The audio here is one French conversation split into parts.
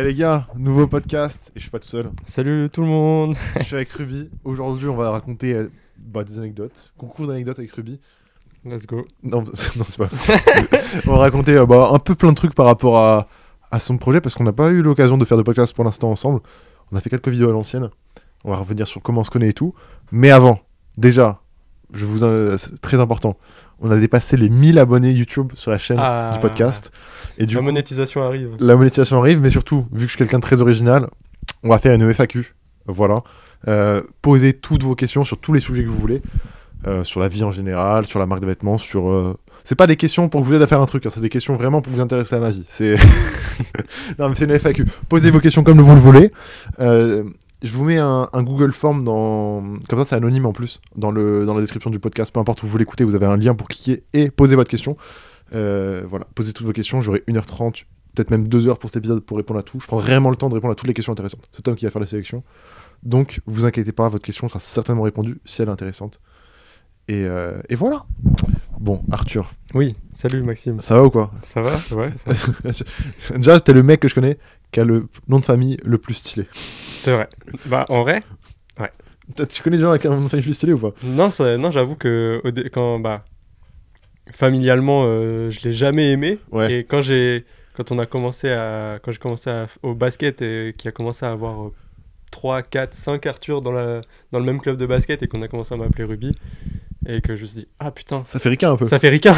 Eh les gars, nouveau podcast, et je suis pas tout seul. Salut tout le monde. Je suis avec Ruby. Aujourd'hui, on va raconter euh, bah, des anecdotes. Concours d'anecdotes avec Ruby. Let's go. Non, non c'est pas. on va raconter euh, bah, un peu plein de trucs par rapport à, à son projet parce qu'on n'a pas eu l'occasion de faire de podcast pour l'instant ensemble. On a fait quelques vidéos à l'ancienne. On va revenir sur comment on se connaît et tout. Mais avant, déjà, je vous euh, c'est très important. On a dépassé les 1000 abonnés YouTube sur la chaîne Ah. du podcast. Et du La coup, monétisation arrive. la monétisation arrive, mais surtout, vu que je suis quelqu'un de très original, on va faire une FAQ. Voilà. Euh, posez toutes vos questions sur tous les sujets que vous voulez. Euh, sur la vie en général, sur la marque de vêtements, sur. euh, C'est pas des questions pour que vous aider à faire un truc, hein, c'est des questions vraiment pour vous intéresser à ma vie. C'est. non, mais c'est une FAQ. Posez vos questions comme vous le voulez. Je vous mets un, un Google Form dans. Comme ça, c'est anonyme en plus, dans, le, dans la description du podcast. Peu importe où vous l'écoutez, vous avez un lien pour cliquer et poser votre question. Euh, voilà, posez toutes vos questions. J'aurai 1h30, peut-être même 2 heures pour cet épisode pour répondre à tout. Je prends vraiment le temps de répondre à toutes les questions intéressantes. C'est Tom qui va faire la sélection. Donc, vous inquiétez pas, votre question sera certainement répondue si elle est intéressante. Et, euh, et voilà. Bon, Arthur, Oui, salut Maxime. ça va ou quoi? Ça va? Ouais, ça va. Déjà, t'es le mec que je connais qui a le nom de famille le plus stylé. c'est vrai. Bah en vrai, T'as- Tu connais des gens avec un nom de famille plus stylé ou pas? Non, ça- non j'avoue que quand bah familialement euh, je l'ai jamais aimé Ouais. et quand j'ai quand on a commencé à quand j'ai commencé à- au basket et qui a commencé à avoir euh, 3 4 5 Arthur dans la dans le même club de basket et qu'on a commencé à m'appeler Ruby et que je me suis dit ah putain Ça fait ricain un peu. ça fait ricain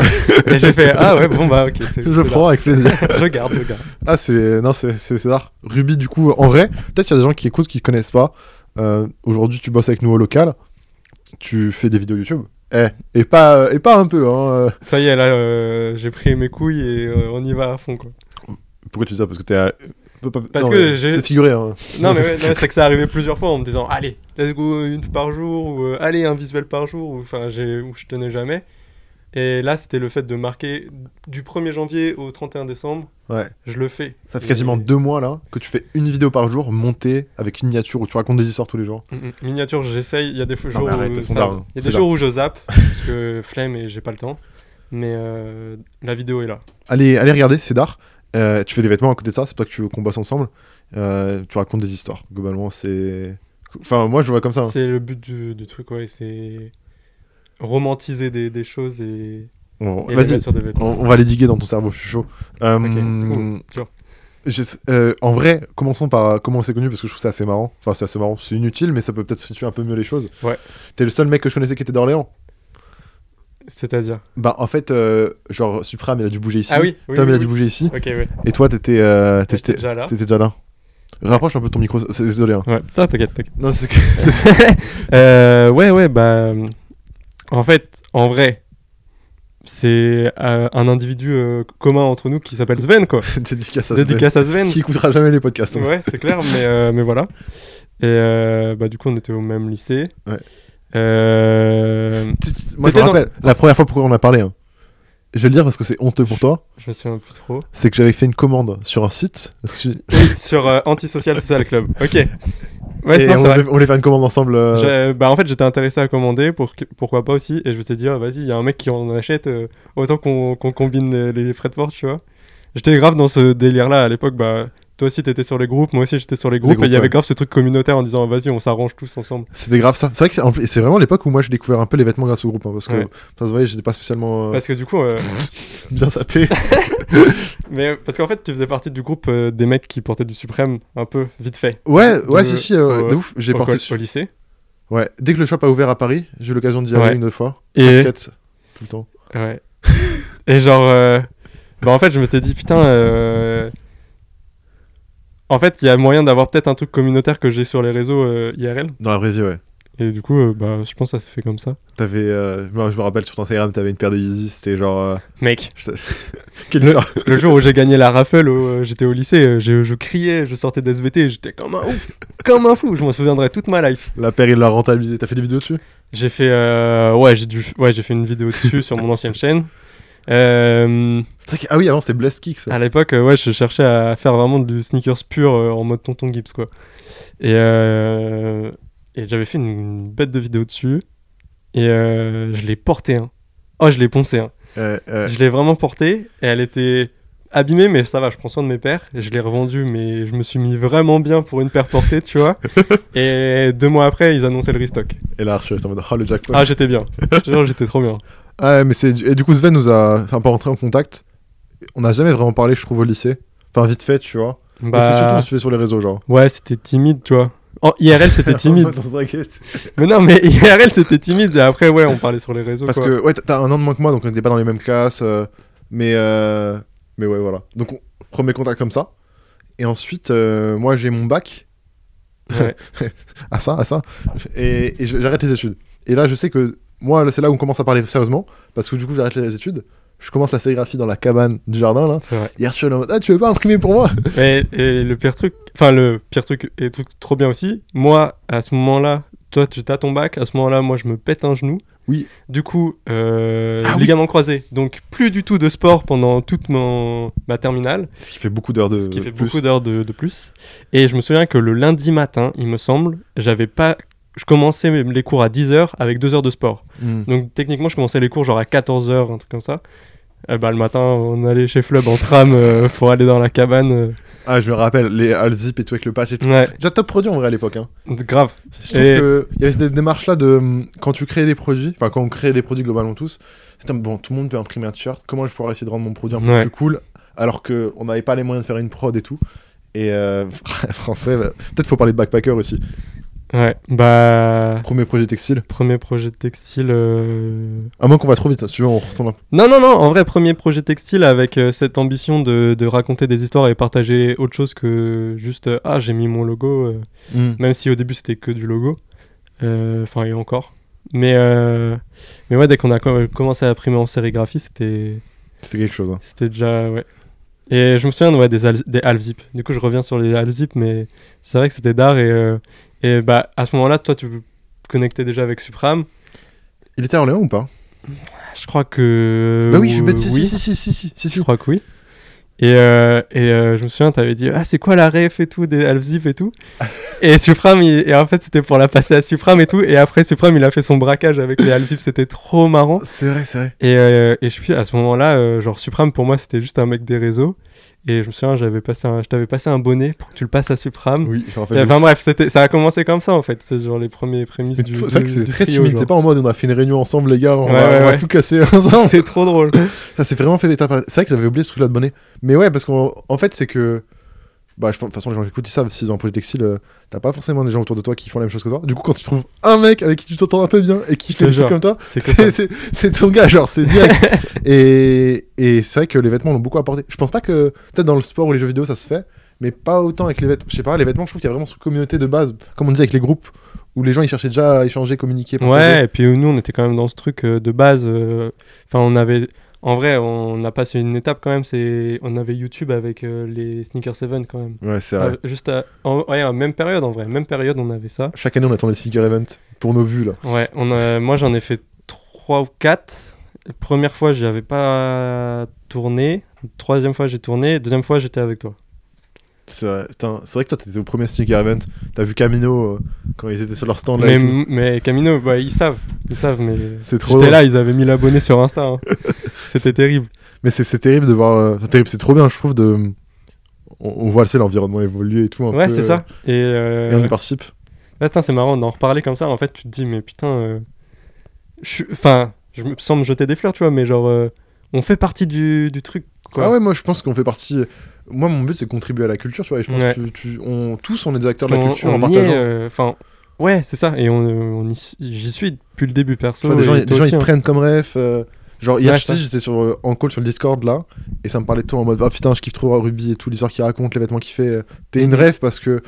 et j'ai fait ah ouais bon bah ok Je prends avec plaisir. je garde je garde Ah, c'est. Non, c'est c'est. Ruby, du coup, en vrai, peut-être qu'il y a des gens qui écoutent qui connaissent pas. Euh, Aujourd'hui, tu bosses avec nous au local. Tu fais des vidéos YouTube. Eh, et pas, et pas un peu, hein. euh. Ça y est, là, euh, j'ai pris mes couilles et euh, on y va à fond, quoi. Pourquoi tu dis ça? Parce que t'es. À- peu- pas- Parce non, que mais j'ai- C'est figuré, hein. Non, mais ouais, non, c'est que ça arrivait plusieurs fois en me disant, allez, let's go une par jour, ou euh, allez, un visuel par jour, ou, enfin, j'ai, où je tenais jamais. Et là, c'était le fait de marquer du 1er janvier au 31 décembre, Ouais. je le fais. Ça fait Et- quasiment deux mois, là, que tu fais une vidéo par jour, montée avec une miniature où tu racontes des histoires tous les jours. Mm, mm. Miniature, j'essaye. Il y a des Non, jours arrête, où ça- y a des jours où je zappe parce que flemme et j'ai pas le temps. Mais euh, la vidéo est là. Allez, allez regarder, c'est d'art. Euh, tu fais des vêtements à côté de ça, c'est pas que tu veux qu'on bosse ensemble. Euh, tu racontes des histoires. Globalement, c'est. Enfin, moi, je vois comme ça. hein. C'est le but du, du truc, ouais. C'est romantiser des, des choses et, Bon, et les Vas-y, mettre sur des vêtements. on, on va les diguer dans ton cerveau, je suis chaud. Euh, cool, euh, en vrai, commençons par comment on s'est connu parce que je trouve ça assez marrant. Enfin, c'est assez marrant, c'est inutile, mais ça peut peut-être situer un peu mieux les choses. Ouais. T'es le seul mec que je connaissais qui était d'Orléans. C'est-à-dire Bah, en fait, euh, genre, Supram, il a dû bouger ici. Ah oui, oui, Tom, oui, il a dû bouger ici. Ok, ouais. Et toi, t'étais euh, t'étais déjà là. t'étais déjà là. Rapproche un peu ton micro, c'est désolé. Hein. Ouais, putain, t'inquiète, t'inquiète. Non, c'est que. Euh, ouais, ouais, bah. En fait, en vrai, c'est euh, un individu euh, commun entre nous qui s'appelle Sven, quoi. Dédicace à Sven, Dédicace à Sven. Qui écoutera jamais les podcasts. hein. Ouais, c'est clair, mais, mais voilà. Et bah, du coup, on était au même lycée. Ouais. Euh, Moi, je me dans- la première fois pourquoi on a parlé. hein. Je vais le dire parce que c'est honteux pour toi. je me souviens plus trop. C'est que j'avais fait une commande sur un site. Que tu- Sur euh, Antisocial Social Club. Ok. Ouais, Et sinon, on, vrai. voulait, on voulait faire une commande ensemble. euh, Bah, en fait, j'étais intéressé à commander, pour pourquoi pas aussi. Et je me suis dit, ah, vas-y, il y a un mec qui en achète, euh, autant qu'on combine les, les frais de port, tu vois. J'étais grave dans ce délire-là à l'époque. Bah, toi aussi, t'étais sur les groupes, moi aussi, j'étais sur les groupes. groupes, et il y avait ouais. grave ce truc communautaire en disant, vas-y, on s'arrange tous ensemble. C'était grave ça. C'est vrai que c'est vraiment l'époque où moi j'ai découvert un peu les vêtements grâce au groupe. hein, parce que Ouais. ça se voyait, j'étais pas spécialement euh, Parce que du coup, euh, bien sapé. mais parce qu'en fait, tu faisais partie du groupe euh, des mecs qui portaient du suprême, un peu vite fait. Ouais, ouais, De- si, si, au- de ouf. J'ai porté. au lycée. Ouais, dès que le shop a ouvert à Paris, j'ai eu l'occasion d'y aller Ouais. une deux fois. Et, Basket, tout le temps. ouais. et genre, bah en fait, je me suis dit, putain, euh, en fait, il y a moyen d'avoir peut-être un truc communautaire que j'ai sur les réseaux euh, IRL. Dans la vraie vie, ouais. Et du coup, euh, bah, je pense que ça s'est fait comme ça. T'avais, euh, moi, je me rappelle sur ton Instagram, t'avais une paire de Yeezy, c'était genre. euh, Mec, je- Quelle Le- histoire le jour où j'ai gagné la raffle, euh, j'étais au lycée, je, je criais, je sortais d'SVT, j'étais comme un ouf, comme un fou, je m'en souviendrai toute ma life. La paire, il l'a rentabilisé. T'as fait des vidéos dessus? J'ai fait, euh, ouais, j'ai dû, ouais, j'ai fait une vidéo dessus sur mon ancienne chaîne. Euh, Ah oui, avant c'était Blast Kick ça. à l'époque, euh, ouais, je cherchais à faire vraiment du sneakers pur euh, en mode tonton Gibbs, quoi. Et, euh, et j'avais fait une bête de vidéo dessus. Et euh, je l'ai porté, hein. Oh, je l'ai poncé, hein. Je l'ai vraiment portée et elle était abîmé, mais ça va, je prends soin de mes paires. Et je l'ai revendu, mais je me suis mis vraiment bien pour une paire portée, tu vois. et deux mois après, ils annonçaient le restock. Et là, je suis en mode, oh le jackpot. Ah, j'étais bien. Je te jure, j'étais trop bien. Ah, mais c'est. Et du coup, Sven nous a un peu rentrer en contact. On n'a jamais vraiment parlé, je trouve, au lycée. Enfin, vite fait, tu vois. Mais c'est surtout, on Bah, se fait sur les réseaux, genre. ouais, c'était timide, tu vois. En IRL, c'était timide. Mais non, mais IRL, c'était timide. Et après, ouais, on parlait sur les réseaux. Parce quoi. que, ouais, t'as- un an de moins que moi, donc on n'était pas dans les mêmes classes. euh, mais, euh, mais ouais, voilà. Donc, on- premier contact comme ça. Et ensuite, euh, moi, j'ai mon bac. Ouais. à ça, à ça. Et, j'arrête les études. Et là, je sais que moi, c'est là où on commence à parler sérieusement. Parce que du coup, j'arrête les études. Je commence la sérigraphie dans la cabane du jardin, là. C'est vrai. Hier, je suis là ah, tu veux pas imprimer pour moi? Et, et le pire truc, enfin le pire truc et truc trop bien aussi, moi à ce moment-là, toi tu as ton bac, à ce moment-là moi je me pète un genou. Oui. Du coup, euh, Ah oui. ligament croisé, donc plus du tout de sport pendant toute mon, ma terminale, Ce qui fait beaucoup d'heures de. ce qui fait plus. beaucoup d'heures de, de plus. Et je me souviens que le lundi matin, il me semble, j'avais pas... Je commençais les cours à 10h avec 2 heures de sport. Hmm. Donc techniquement, je commençais les cours genre à 14h, un truc comme ça. Et bah, le matin, on allait chez Flub en tram euh, pour aller dans la cabane. euh. Ah, je me rappelle, les Alzip et tout avec le patch et tout. Ouais, Déjà top produit en vrai à l'époque. Hein. grave. Je trouve Et- que il y avait cette démarche là de hum, quand tu crées des produits, enfin quand on crée des produits globalement tous, c'était bon, tout le monde peut imprimer un t-shirt. Comment je pourrais essayer de rendre mon produit un peu Ouais. plus cool alors que on n'avait pas les moyens de faire une prod et tout. Et euh, en fait, bah, peut-être faut parler de backpacker aussi. Ouais, bah. Premier projet textile. Premier projet textile. euh, À moins qu'on va trop vite, si tu veux, on retourne un peu. Non, non, non, en vrai, premier projet textile avec euh, cette ambition de, de raconter des histoires et partager autre chose que juste euh, Ah, j'ai mis mon logo, Hmm. même si au début c'était que du logo. Enfin, et encore. Mais, mais ouais, dès qu'on a co- commencé à imprimer en sérigraphie, c'était C'était quelque chose. hein. c'était déjà. Ouais. Et je me souviens ouais, des, al- des half-zip. Du coup, je reviens sur les half-zip, mais c'est vrai que c'était d'art. Et, euh, et bah, à ce moment-là, toi, tu connectais déjà avec Supram. Il était à Orléans ou pas? Je crois que. Bah oui, je suis bête. Si, oui. si, si, si, si, si, si, Je crois que oui. Et, euh, et euh, je me souviens, t'avais dit Ah, c'est quoi la ref et tout, des half-zip et tout. et Supram, il- et en fait, c'était pour la passer à Supram et tout. Et après, Supram, il a fait son braquage avec les half-zip, c'était trop marrant. C'est vrai, c'est vrai. Et, euh, et je suis à ce moment-là, euh, genre Supram, pour moi, c'était juste un mec des réseaux. Et je me souviens, j'avais passé un, je t'avais passé un bonnet pour que tu le passes à Supram. Oui, je rappelle. Enfin bref, c'était, ça a commencé comme ça en fait. C'est genre les premiers prémices Mais du. C'est vrai que c'est très timide. C'est pas en mode on a fait une réunion ensemble, les gars, on, Ouais, va, ouais, on va ouais. tout casser ensemble. C'est trop drôle. Ça s'est vraiment fait par- C'est vrai que j'avais oublié ce truc-là de bonnet. Mais ouais, parce qu'en en fait, c'est que. Bah, je pense, de toute façon, les gens qui écoutent, ils savent, s'ils ont un projet textile, euh, t'as pas forcément des gens autour de toi qui font la même chose que toi. Du coup, quand tu trouves un mec avec qui tu t'entends un peu bien et qui fait des trucs comme toi, C'est ton gars, genre, c'est direct. et et c'est vrai que les vêtements l'ont beaucoup apporté. Je pense pas que, peut-être dans le sport ou les jeux vidéo, ça se fait, mais pas autant avec les vêtements. Je sais pas, les vêtements, je trouve qu'il y a vraiment cette communauté de base, comme on disait avec les groupes, où les gens ils cherchaient déjà à échanger, communiquer. partager. Ouais, et puis nous, on était quand même dans ce truc euh, de base. euh, Enfin, on avait. En vrai, on a passé une étape quand même. C'est, on avait YouTube avec euh, les Sneaker 7 quand même. Ouais, c'est vrai. Ah, juste à... en... ouais, même période en vrai. Même période, on avait ça. Chaque année, on attendait le sneaker event pour nos vues, là. Ouais, on a... moi j'en ai fait 3 ou 4. Première fois, j'y avais pas tourné. Troisième fois, j'ai tourné. Deuxième fois, j'étais avec toi. C'est vrai, que toi, t'étais au premier sneaker event. T'as vu Camino euh, quand ils étaient sur leur stand là. Mais, Camino, bah, ils savent. Ils savent, mais. C'est trop J'étais là, ils avaient 1000 abonnés sur Insta. hein. C'était terrible. Mais c'est terrible de voir. euh, terrible, c'est trop bien, je trouve. De... On, on voit, l'environnement évoluer et tout. Un Ouais, c'est ça. Et, euh, Et on y participe. Là, c'est marrant d'en reparler comme ça. En fait, tu te dis, mais putain. euh, je Enfin, je me sens me jeter des fleurs, tu vois, mais genre. on fait partie du, du truc, quoi. Ah ouais, moi, je pense qu'on fait partie. Moi, mon but, c'est contribuer à la culture, tu vois. Et je pense Ouais. que tu, tu- on, tous, on est des acteurs de la On- culture on en y partageant. euh, Enfin, ouais, c'est ça. Et on, on j'y suis depuis le début, Tu perso. vois, des gens, des gens, aussi, ils te hein. prennent comme ref. euh, Genre, hier, Ouais, j'étais sur, euh, en call sur le Discord là, et ça me parlait de toi en mode, ah putain, je kiffe trop Ruby et tout, l'histoire qu'il raconte, les vêtements qu'il fait. euh, T'es une Mhm. ref parce que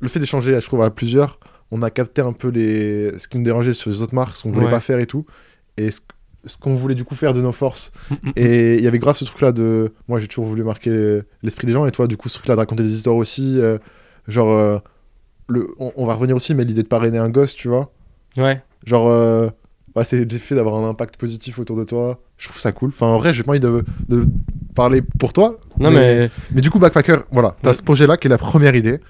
le fait d'échanger, je trouve, à plusieurs, on a capté un peu les... ce qui nous dérangeait sur les autres marques, ce qu'on voulait Ouais. pas faire et tout, et ce, ce qu'on voulait du coup faire de nos forces. Mm, mm, Et il y avait grave ce truc là de. Moi, j'ai toujours voulu marquer le- l'esprit des gens, et toi, du coup, ce truc là de raconter des histoires aussi, euh, genre. euh, le... on, on va revenir aussi, mais l'idée de parrainer un gosse, tu vois. Ouais. Genre, euh, bah, c'est le fait d'avoir un impact positif autour de toi. Je trouve ça cool. Enfin, en vrai, j'ai pas envie de, de parler pour toi. Non, mais. Mais du coup, Backpacker, voilà, t'as Ouais. ce projet-là qui est la première idée.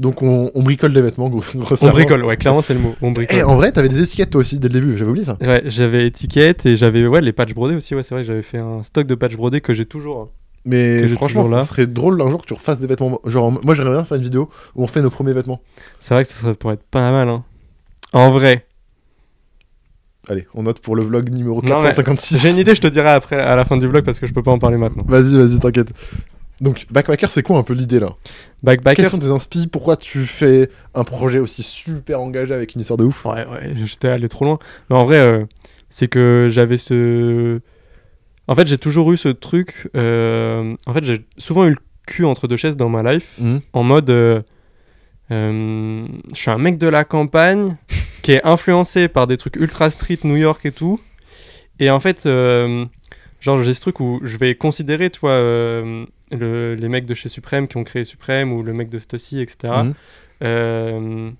Donc on, on bricole des vêtements, gros- On bricole, ouais, clairement, c'est le mot. On Et bricole. en vrai, t'avais des étiquettes toi aussi dès le début, j'avais oublié ça. Ouais, j'avais étiquette et j'avais ouais, les patchs brodés aussi. Ouais, c'est vrai, j'avais fait un stock de patchs brodés que j'ai toujours. hein. Mais franchement, là. ce serait drôle un jour que tu refasses des vêtements. Genre, moi j'aimerais bien faire une vidéo où on fait nos premiers vêtements. C'est vrai que ça pourrait être pas mal. Hein. En vrai, Allez, on note pour le vlog numéro Non, mais 456. j'ai une idée, je te dirai après à la fin du vlog parce que je peux pas en parler maintenant. Vas-y, vas-y, t'inquiète. Donc, Backpacker, c'est quoi un peu l'idée là? Backpacker. Quels sont tes inspi Pourquoi tu fais un projet aussi super engagé avec une histoire de ouf? Ouais, ouais, j'étais allé trop loin. Mais en vrai, euh, c'est que j'avais ce. En fait, j'ai toujours eu ce truc. euh, En fait, j'ai souvent eu le cul entre deux chaises dans ma life. Mhm. En mode. euh, je suis un mec de la campagne qui est influencé par des trucs ultra street, New York et tout. Et en fait, genre, j'ai ce truc où je vais considérer, tu vois, euh, le- les mecs de chez Supreme qui ont créé Supreme ou le mec de Stussy, etc. Mhm. Euh,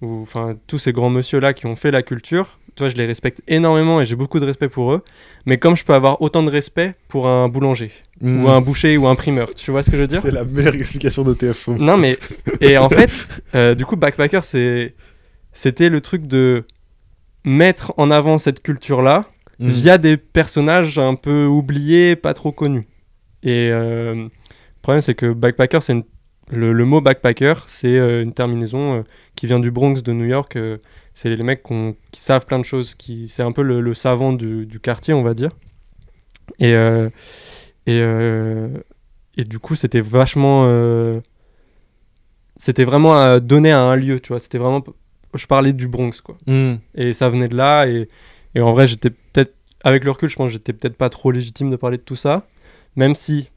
ou enfin tous ces grands monsieur là qui ont fait la culture, toi je les respecte énormément et j'ai beaucoup de respect pour eux. Mais comme je peux avoir autant de respect pour un boulanger Mhm. ou un boucher ou un primeur, tu vois ce que je veux dire? C'est la meilleure explication je trouve. Non mais et en fait, euh, du coup backpacker c'était le truc de mettre en avant cette culture Mhm. via des personnages un peu oubliés, pas trop connus. Et euh, le problème, c'est que backpacker, c'est le, le mot backpacker, c'est euh, une terminaison euh, qui vient du Bronx de New York. c'est les mecs qui savent plein de choses, qui, c'est un peu le, le savant du, du quartier, on va dire. Et, et, et du coup, c'était vachement. c'était vraiment donné à un lieu, tu vois. C'était vraiment. Je parlais du Bronx, quoi. Mhm. Et ça venait de là. Et, et en vrai, j'étais peut-être, avec le recul, je pense que j'étais peut-être pas trop légitime de parler de tout ça. Même si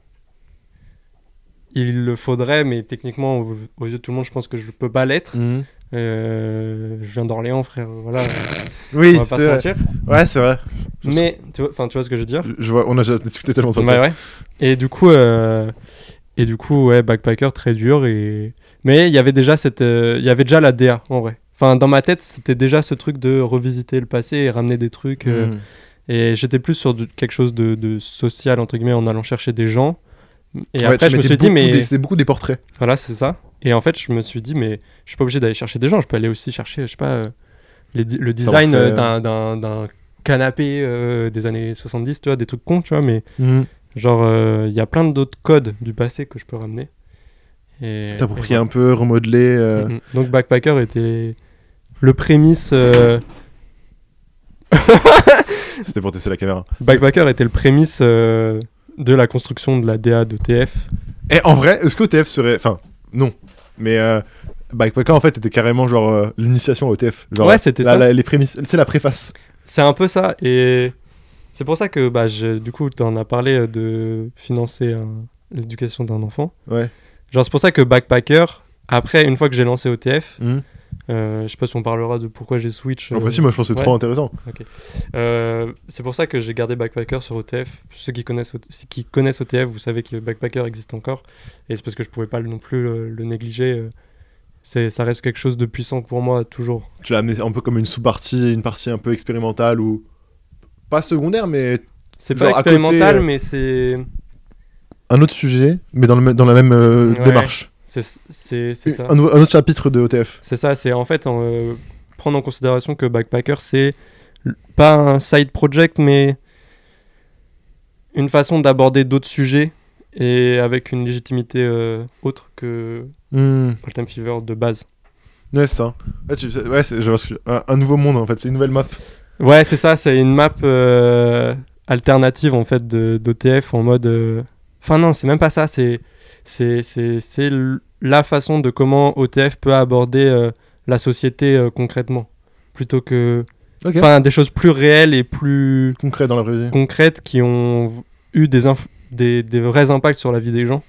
il le faudrait, mais techniquement, aux, aux yeux de tout le monde, je pense que je peux pas l'être. Mhm. Euh, je viens d'Orléans, frère. Voilà, Oui, on va pas c'est se vrai. mentir. Ouais, c'est vrai. Je- Mais tu vois, enfin, tu vois ce que je veux dire? Je vois, on a déjà discuté tellement de Ouais, ça. ouais. Et du coup, euh, et du coup, ouais, backpacker très dur. Et mais il y avait déjà cette, euh, il y avait déjà la DA en vrai. Enfin, dans ma tête, c'était déjà ce truc de revisiter le passé et ramener des trucs. euh, Mhm. Et j'étais plus sur du- quelque chose de, de social, entre guillemets, en allant chercher des gens. Et Ouais, après, je me suis dit, mais C'était beaucoup des portraits. voilà, c'est ça. Et en fait, je me suis dit, mais je suis pas obligé d'aller chercher des gens. Je peux aller aussi chercher, je sais pas, euh, les le design euh, Savoir-faire. d'un- canapé euh, des années 70, tu vois, des trucs cons, tu vois. Mais Mhm. genre, euh, il y a plein d'autres codes du passé que je peux ramener. Et, T'approprier un peu, remodeler. euh. Mhm. Donc, Backpacker était le prémisse. euh, C'était pour tester la caméra. Backpacker était le prémisse euh, de la construction de la DA de TF. Et en vrai, est-ce que OTF serait. Enfin, non. Mais euh, Backpacker, en fait, était carrément genre euh, l'initiation à OTF. Genre, Ouais, c'était ça. la- les prémices. C'est la préface. C'est un peu ça. Et c'est pour ça que, bah, je- du coup, tu en as parlé de financer l'éducation d'un enfant. Ouais. Genre, c'est pour ça que Backpacker, après, une fois que j'ai lancé OTF, Mhm. Euh, je sais pas si on parlera de pourquoi j'ai switch. Ah bah euh, si, moi je pense que c'est ouais. trop intéressant. Euh, c'est pour ça que j'ai gardé Backpacker sur OTF. Ceux qui connaissent, ceux qui connaissent OTF, vous savez que Backpacker existe encore. Et c'est parce que je pouvais pas non plus le, le négliger. euh. C'est, ça reste quelque chose de puissant pour moi, toujours. Tu l'as amené un peu comme une sous-partie, une partie un peu expérimentale ou. Pas secondaire, mais C'est pas côté, expérimental, euh, mais c'est, un autre sujet, mais dans, le, dans la même euh, Ouais. démarche. C'est, ça. Un, autre chapitre de OTF. C'est ça, c'est en fait en, euh, prendre en considération que Backpacker, c'est pas un side project, mais une façon d'aborder d'autres sujets et avec une légitimité euh, autre que. All Time Fever de base. Ouais, c'est ça. Ouais, tu- c'est- ouais, je que- un, un nouveau monde en fait, c'est une nouvelle map. Ouais, c'est ça, c'est une map euh, alternative en fait d'OTF en mode. Enfin, non, c'est même pas ça, c'est c'est la façon de comment OTF peut aborder euh, la société euh, concrètement. Plutôt que. Enfin, des choses plus réelles et plus Concret dans la vraie vie. concrètes qui ont eu des, des, des vrais impacts sur la vie des gens.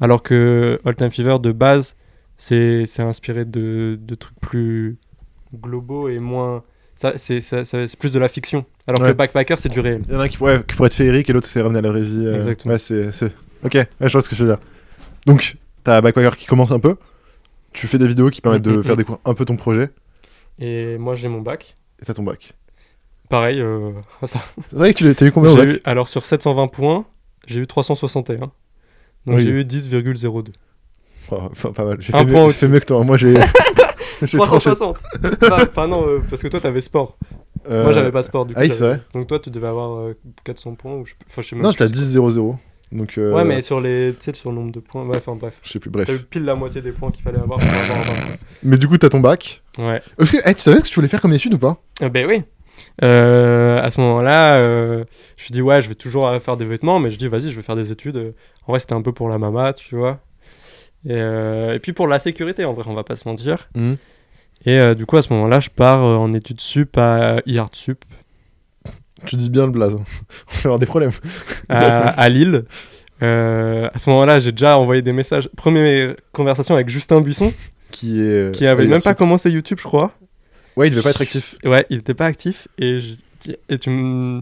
Alors que All Time Fever, de base, c'est inspiré de, de trucs plus globaux et moins. Ça, c'est plus de la fiction. Alors Ouais. que Backpacker, c'est du réel. Il y en a un qui pourrait, qui pourrait être féerique et l'autre c'est ramener à la vraie vie. euh, Exactement. Ouais, c'est. Ok, ouais, je vois ce que je veux dire. Donc, t'as Backpacker qui commence un peu. Tu fais des vidéos qui permettent de Mhm, faire mhm. découvrir un peu ton projet. Et moi, j'ai mon bac. Et t'as ton bac. Pareil, euh, ça. C'est vrai que tu t'as eu combien au bac eu- alors sur 720 points, j'ai eu 361. Donc Oui. j'ai eu 10,02. Oh, enfin, pas mal. J'ai fait, mieux- fait mieux que toi. Moi, j'ai. j'ai tranché. 360 Enfin non, euh, parce que toi t'avais sport. Euh, Moi j'avais pas sport du coup. ah oui, c'est vrai. Donc toi tu devais avoir euh, 400 points ou je Enfin je sais même Non, j'étais à ce que 10-0-0. Donc. euh, Ouais, mais sur les. Sur le nombre de points. Ouais, enfin bref. Je sais plus, bref. T'as eu pile la moitié des points qu'il fallait avoir pour avoir un bac. Mais du coup, t'as ton bac. Ouais. Que, eh, tu savais ce que tu voulais faire comme étude ou pas? Euh, ben oui. Euh, à ce moment-là, euh, je me suis dit, ouais, je vais toujours faire des vêtements, mais je dis, vas-y, je vais faire des études. En vrai, c'était un peu pour la mama, tu vois. Et, euh, et puis pour la sécurité, en vrai, on va pas se mentir. Mhm. Et du coup, à ce moment-là, je pars en études sup à IART Sup, Tu dis bien le blaze. On va avoir des problèmes. à, à Lille. Euh, à ce moment-là, j'ai déjà envoyé des messages. Première conversation avec Justin Buisson, Qui est. qui avait ouais, même pas commencé YouTube, je crois. Ouais, il devait pas être actif. Ouais, il était pas actif. Et, je- et tu me-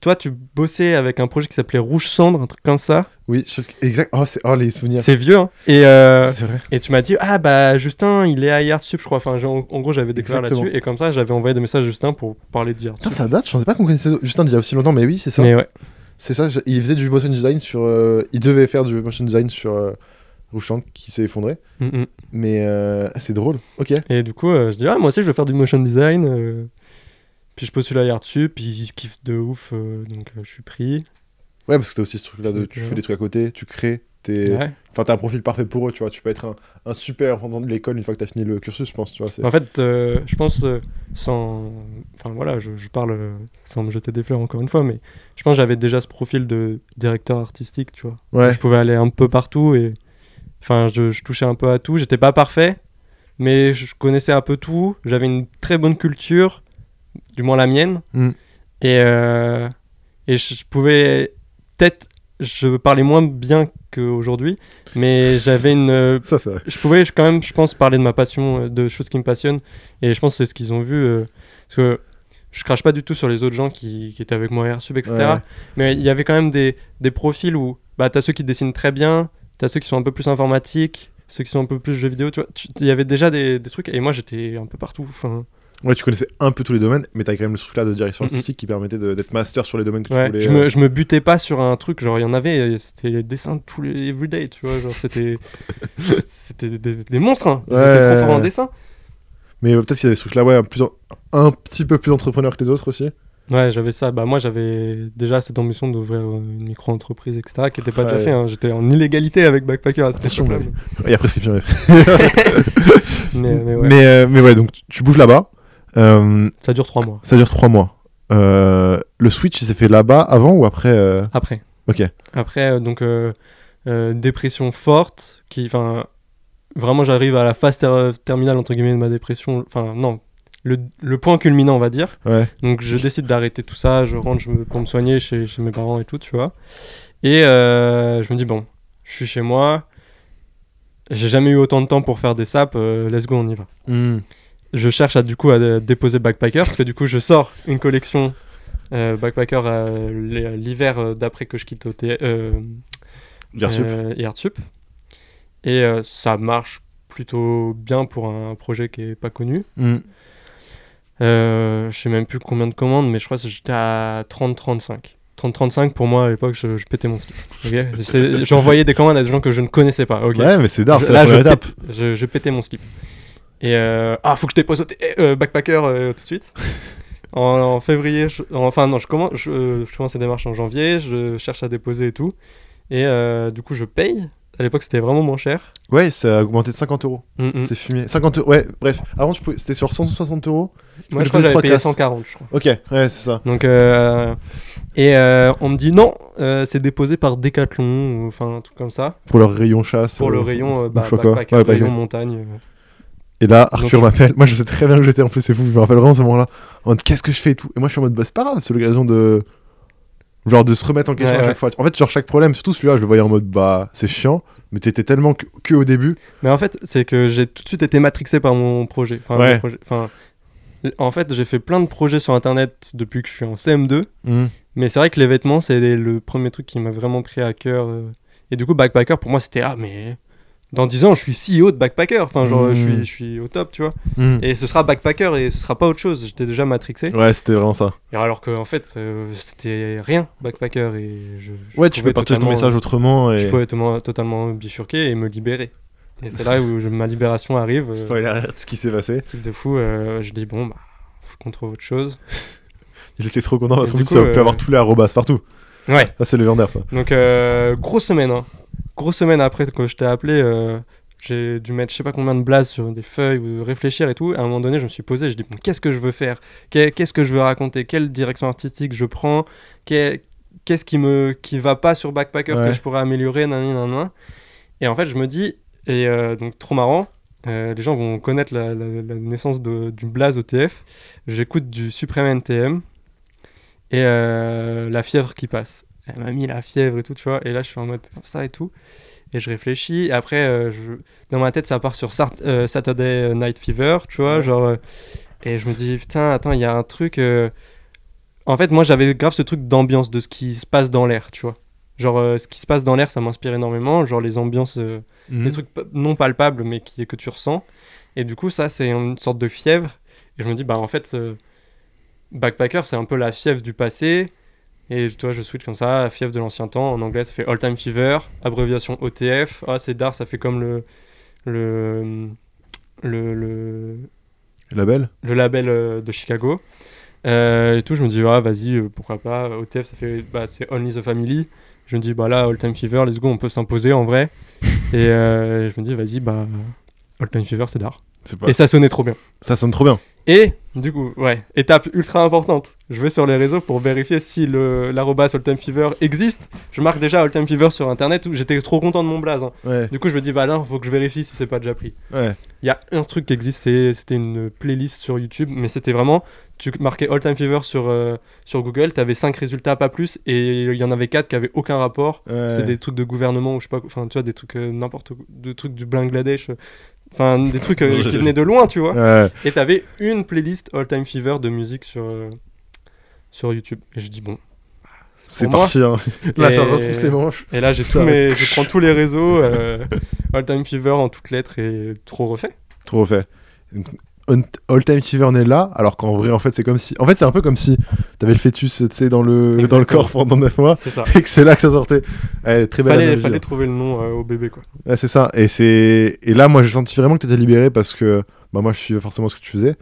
Toi, tu bossais avec un projet qui s'appelait Rouge Cendre, un truc comme ça. Oui, exact. Oh, oh les souvenirs. C'est vieux, hein. Et, euh, C'est vrai. et tu m'as dit, ah bah Justin, il est à IART Sup, je crois. Enfin, en, en gros, j'avais découvert Exactement. là-dessus. Et comme ça, j'avais envoyé des messages à Justin pour parler Putain, Sup. ça date. Je pensais pas qu'on connaissait Justin d'il y a aussi longtemps, mais oui, c'est ça. Mais ouais. C'est ça. Il faisait du motion design sur. euh, Il devait faire du motion design sur euh, Rouge Cendre, qui s'est effondré. Mm. Mais c'est drôle. Ok. Et du coup, je dis, ah, moi aussi, je veux faire du motion design. Euh. Puis je postule à IART Sup, puis ils kiffent de ouf, euh, donc euh, je suis pris. Ouais, parce que t'as aussi ce truc-là de. Tu Ouais. fais des trucs à côté, tu crées. T'es... Ouais. Enfin, t'as un profil parfait pour eux, tu vois. Tu peux être un, un super pendant de l'école une fois que t'as fini le cursus, je pense, tu vois. En fait, euh, je pense, euh, sans. Enfin voilà, je, je parle euh, sans me jeter des fleurs encore une fois, mais je pense que j'avais déjà ce profil de directeur artistique, tu vois. Ouais. Je pouvais aller un peu partout et. Enfin, je, je touchais un peu à tout. J'étais pas parfait, mais je connaissais un peu tout. J'avais une très bonne culture, du moins la mienne. Mm. Et, euh, et je, je pouvais. Peut-être. Je parlais moins bien qu'aujourd'hui, mais j'avais une euh, Ça, vrai. je pouvais quand même, je pense, parler de ma passion, euh, de choses qui me passionnent. Et je pense que c'est ce qu'ils ont vu. euh, parce que je crache pas du tout sur les autres gens qui, qui étaient avec moi à Airsub, etc. Ouais. Mais il y avait quand même des, des profils où bah, tu as ceux qui dessinent très bien, tu as ceux qui sont un peu plus informatiques, ceux qui sont un peu plus jeux vidéo. Tu vois, il y avait déjà des, des trucs. Et moi, j'étais un peu partout. Enfin, Ouais, tu connaissais un peu tous les domaines, mais t'as quand même le truc-là de direction artistique qui permettait d'être master sur les domaines que ouais, tu voulais. je, euh, me, je me butais pas sur un truc. Genre, il y en avait, euh, c'était les dessins de tous les everyday, tu vois. Genre, c'était c'était des, des monstres. hein. Ils Ouais. étaient trop forts en dessin. Mais euh, peut-être qu'il y a des trucs-là, ouais, un, plus en- un petit peu plus entrepreneur que les autres aussi. Ouais, j'avais ça. Bah, moi, j'avais déjà cette ambition d'ouvrir euh, une micro-entreprise, etc., qui n'était pas déjà Ouais. fait. hein. J'étais en illégalité avec Backpacker à cette époque-là. Il y a prescription. Mais, mais ouais, mais, euh, mais ouais, donc tu- tu bouges là-bas. Euh, ça dure trois mois. ça dure trois mois. Euh, le switch, il s'est fait là-bas avant ou après euh, Après. Ok. Après, donc, dépression forte, qui, enfin, vraiment, j'arrive à la phase ter- terminale, entre guillemets, de ma dépression. Enfin, non, le, le point culminant, on va dire. Ouais. Donc je décide d'arrêter tout ça, je rentre je me, pour me soigner chez, chez mes parents et tout, tu vois. Et euh, je me dis, bon, je suis chez moi, j'ai jamais eu autant de temps pour faire des saps, euh, let's go, on y va. Hmm. Je cherche à, du coup à euh, déposer Backpacker, parce que du coup je sors une collection euh, Backpacker euh, l'hi- l'hiver d'après que je quitte OT, euh, et ça marche plutôt bien pour un projet qui est pas connu. Euh, je sais même plus combien de commandes, mais je crois que j'étais à 30-35. 30-35, pour moi, à l'époque, je, je pétais mon slip. J'envoyais des commandes à des gens que je ne connaissais pas. ok Ouais, mais c'est d'art, c'est là, la je, première étape. je, je pétais mon slip. Et euh, ah, faut que je dépose au t- euh, backpacker euh, tout de suite. En, en février, je- enfin non, je commence, je, je commence les démarches en janvier, je cherche à déposer et tout. Et euh, du coup, je paye. À l'époque, c'était vraiment moins cher. Ouais, ça a augmenté de 50 euros. Mm, mm. C'est fumé. 50 euros. Ouais, bref. Avant, c'était sur 160 euros. Moi, je crois que j'avais payé classes. 140, je crois. Ok, ouais, c'est ça. Donc, et on me dit non, c'est déposé par Decathlon, enfin un truc comme ça, Pour leur rayon chasse. pour le rayon bah, quoi. backpacker, Ouais, rayon montagne. Et là, Arthur m'appelle. Moi, je sais très bien où j'étais en plus, c'est fou. Je me rappelle vraiment ce moment-là. En mode, qu'est-ce que je fais et tout. Et moi, je suis en mode, bah, c'est pas grave, c'est l'occasion de. Genre, de se remettre en question Ouais, à chaque ouais. fois. En fait, genre, chaque problème, surtout celui-là, je le voyais en mode, bah, c'est chiant. Mais t'étais tellement que, que au début. Mais en fait, c'est que j'ai tout de suite été matrixé par mon projet. Enfin, Ouais. mon projet. Enfin, en fait, j'ai fait plein de projets sur Internet depuis que je suis en CM2. Hmm. Mais c'est vrai que les vêtements, c'est le premier truc qui m'a vraiment pris à cœur. euh. Et du coup, Backpacker, pour moi, c'était Ah, mais dans 10 ans, je suis CEO de Backpacker. Enfin, genre, je, suis, je suis au top, tu vois. Hmm. Et ce sera Backpacker et ce sera pas autre chose. J'étais déjà matrixé. Ouais, c'était vraiment ça. Et alors qu'en fait, euh, c'était rien, Backpacker. Et je, je Ouais, tu peux partager ton message autrement. Je Et... pouvais totalement, totalement bifurquer et me libérer. Et c'est là où je- ma libération arrive. euh, Spoiler alert, ce qui s'est passé. truc de fou. euh, je dis, bon, bah, faut qu'on trouve autre chose. Il était trop content parce coup, ça pu euh, avoir tous les arrobas partout. Ouais. Ça, c'est légendaire, ça. Donc, euh, grosse semaine. Hein. Grosse semaine après que je t'ai appelé. euh, j'ai dû mettre je sais pas combien de blazes sur des feuilles ou réfléchir et tout. À un moment donné, je me suis posé. Je dis, bon, qu'est-ce que je veux faire? Qu'est- Qu'est-ce que je veux raconter? Quelle direction artistique je prends? Qu'est- Qu'est-ce qui me qui va pas sur Backpacker Ouais. que je pourrais améliorer? Nanani, nanana. Et en fait, je me dis, et euh, donc trop marrant. euh, les gens vont connaître la, la- la naissance de- du blaze OTF. J'écoute du Supreme NTM et euh, la fièvre qui passe. Elle m'a mis la fièvre et tout, tu vois. Et là, je suis en mode comme ça et tout. Et je réfléchis. Et après, euh, je... dans ma tête, ça part sur Sart- euh, Saturday Night Fever, tu vois. Ouais. Genre, euh, et je me dis, putain, attends, il y a un truc. En fait, moi, j'avais grave ce truc d'ambiance, de ce qui se passe dans l'air, tu vois. Genre, ce qui se passe dans l'air, ça m'inspire énormément. Genre, les ambiances, euh, Mhm. des trucs non palpables, mais qui, que tu ressens. Et du coup, ça, c'est une sorte de fièvre. Et je me dis, bah, en fait, Backpacker, c'est un peu la fièvre du passé. Et tu vois, je switch comme ça, fièvre de l'ancien temps. En anglais, ça fait All Time Fever, abréviation OTF. Ah, c'est d'art, ça fait comme le. Le. Le, le, Label? le label euh, de Chicago. Euh, et tout, je me dis, ah, vas-y, euh, pourquoi pas. OTF, ça fait. Bah, c'est Only the Family. Je me dis, bah là, All Time Fever, let's go, on peut s'imposer en vrai. et euh, je me dis, vas-y, bah. All Time Fever, c'est pas... Et ça sonnait trop bien. Ça sonne trop bien. Et du coup, ouais, étape ultra importante. Je vais sur les réseaux pour vérifier si l'arrobas All Time Fever existe. Je marque déjà All Time Fever sur internet. J'étais trop content de mon blaze. hein. Ouais, Du coup, je me dis, bah là, faut que je vérifie si c'est pas déjà pris. ouais. Il y a un truc qui existe, c'est- c'était une playlist sur YouTube, mais c'était vraiment, tu marquais All Time Fever sur, euh, sur Google, t'avais 5 résultats, pas plus, et il y en avait 4 qui avaient aucun rapport. ouais. C'était des trucs de gouvernement ou je sais pas, enfin tu vois, des trucs euh, n'importe quoi, des trucs du Bangladesh, euh, enfin des trucs euh, qui venaient de loin, tu vois. Ouais. Et t'avais une playlist All Time Fever de musique sur, euh, sur YouTube. Et je dis bon. C'est parti, hein. Là, ça Et- retrousse les manches. Et là, j'ai tous mes, je prends tous les réseaux, euh, All Time Fever en toutes lettres et trop refait. Trop fait. All Time Fever est là, alors qu'en vrai, en fait, c'est comme si. En fait, c'est un peu comme si t'avais le fœtus, tu sais, dans le, dans le corps pendant 9 mois, C'est ça. et que c'est là que ça sortait. Ouais, très belle Fallait, analogie, fallait hein. trouver le nom euh, au bébé quoi. C'est ça. Et, c'est... et là, moi, j'ai senti vraiment que t'étais libéré parce que bah, moi, je suivais forcément ce que tu faisais.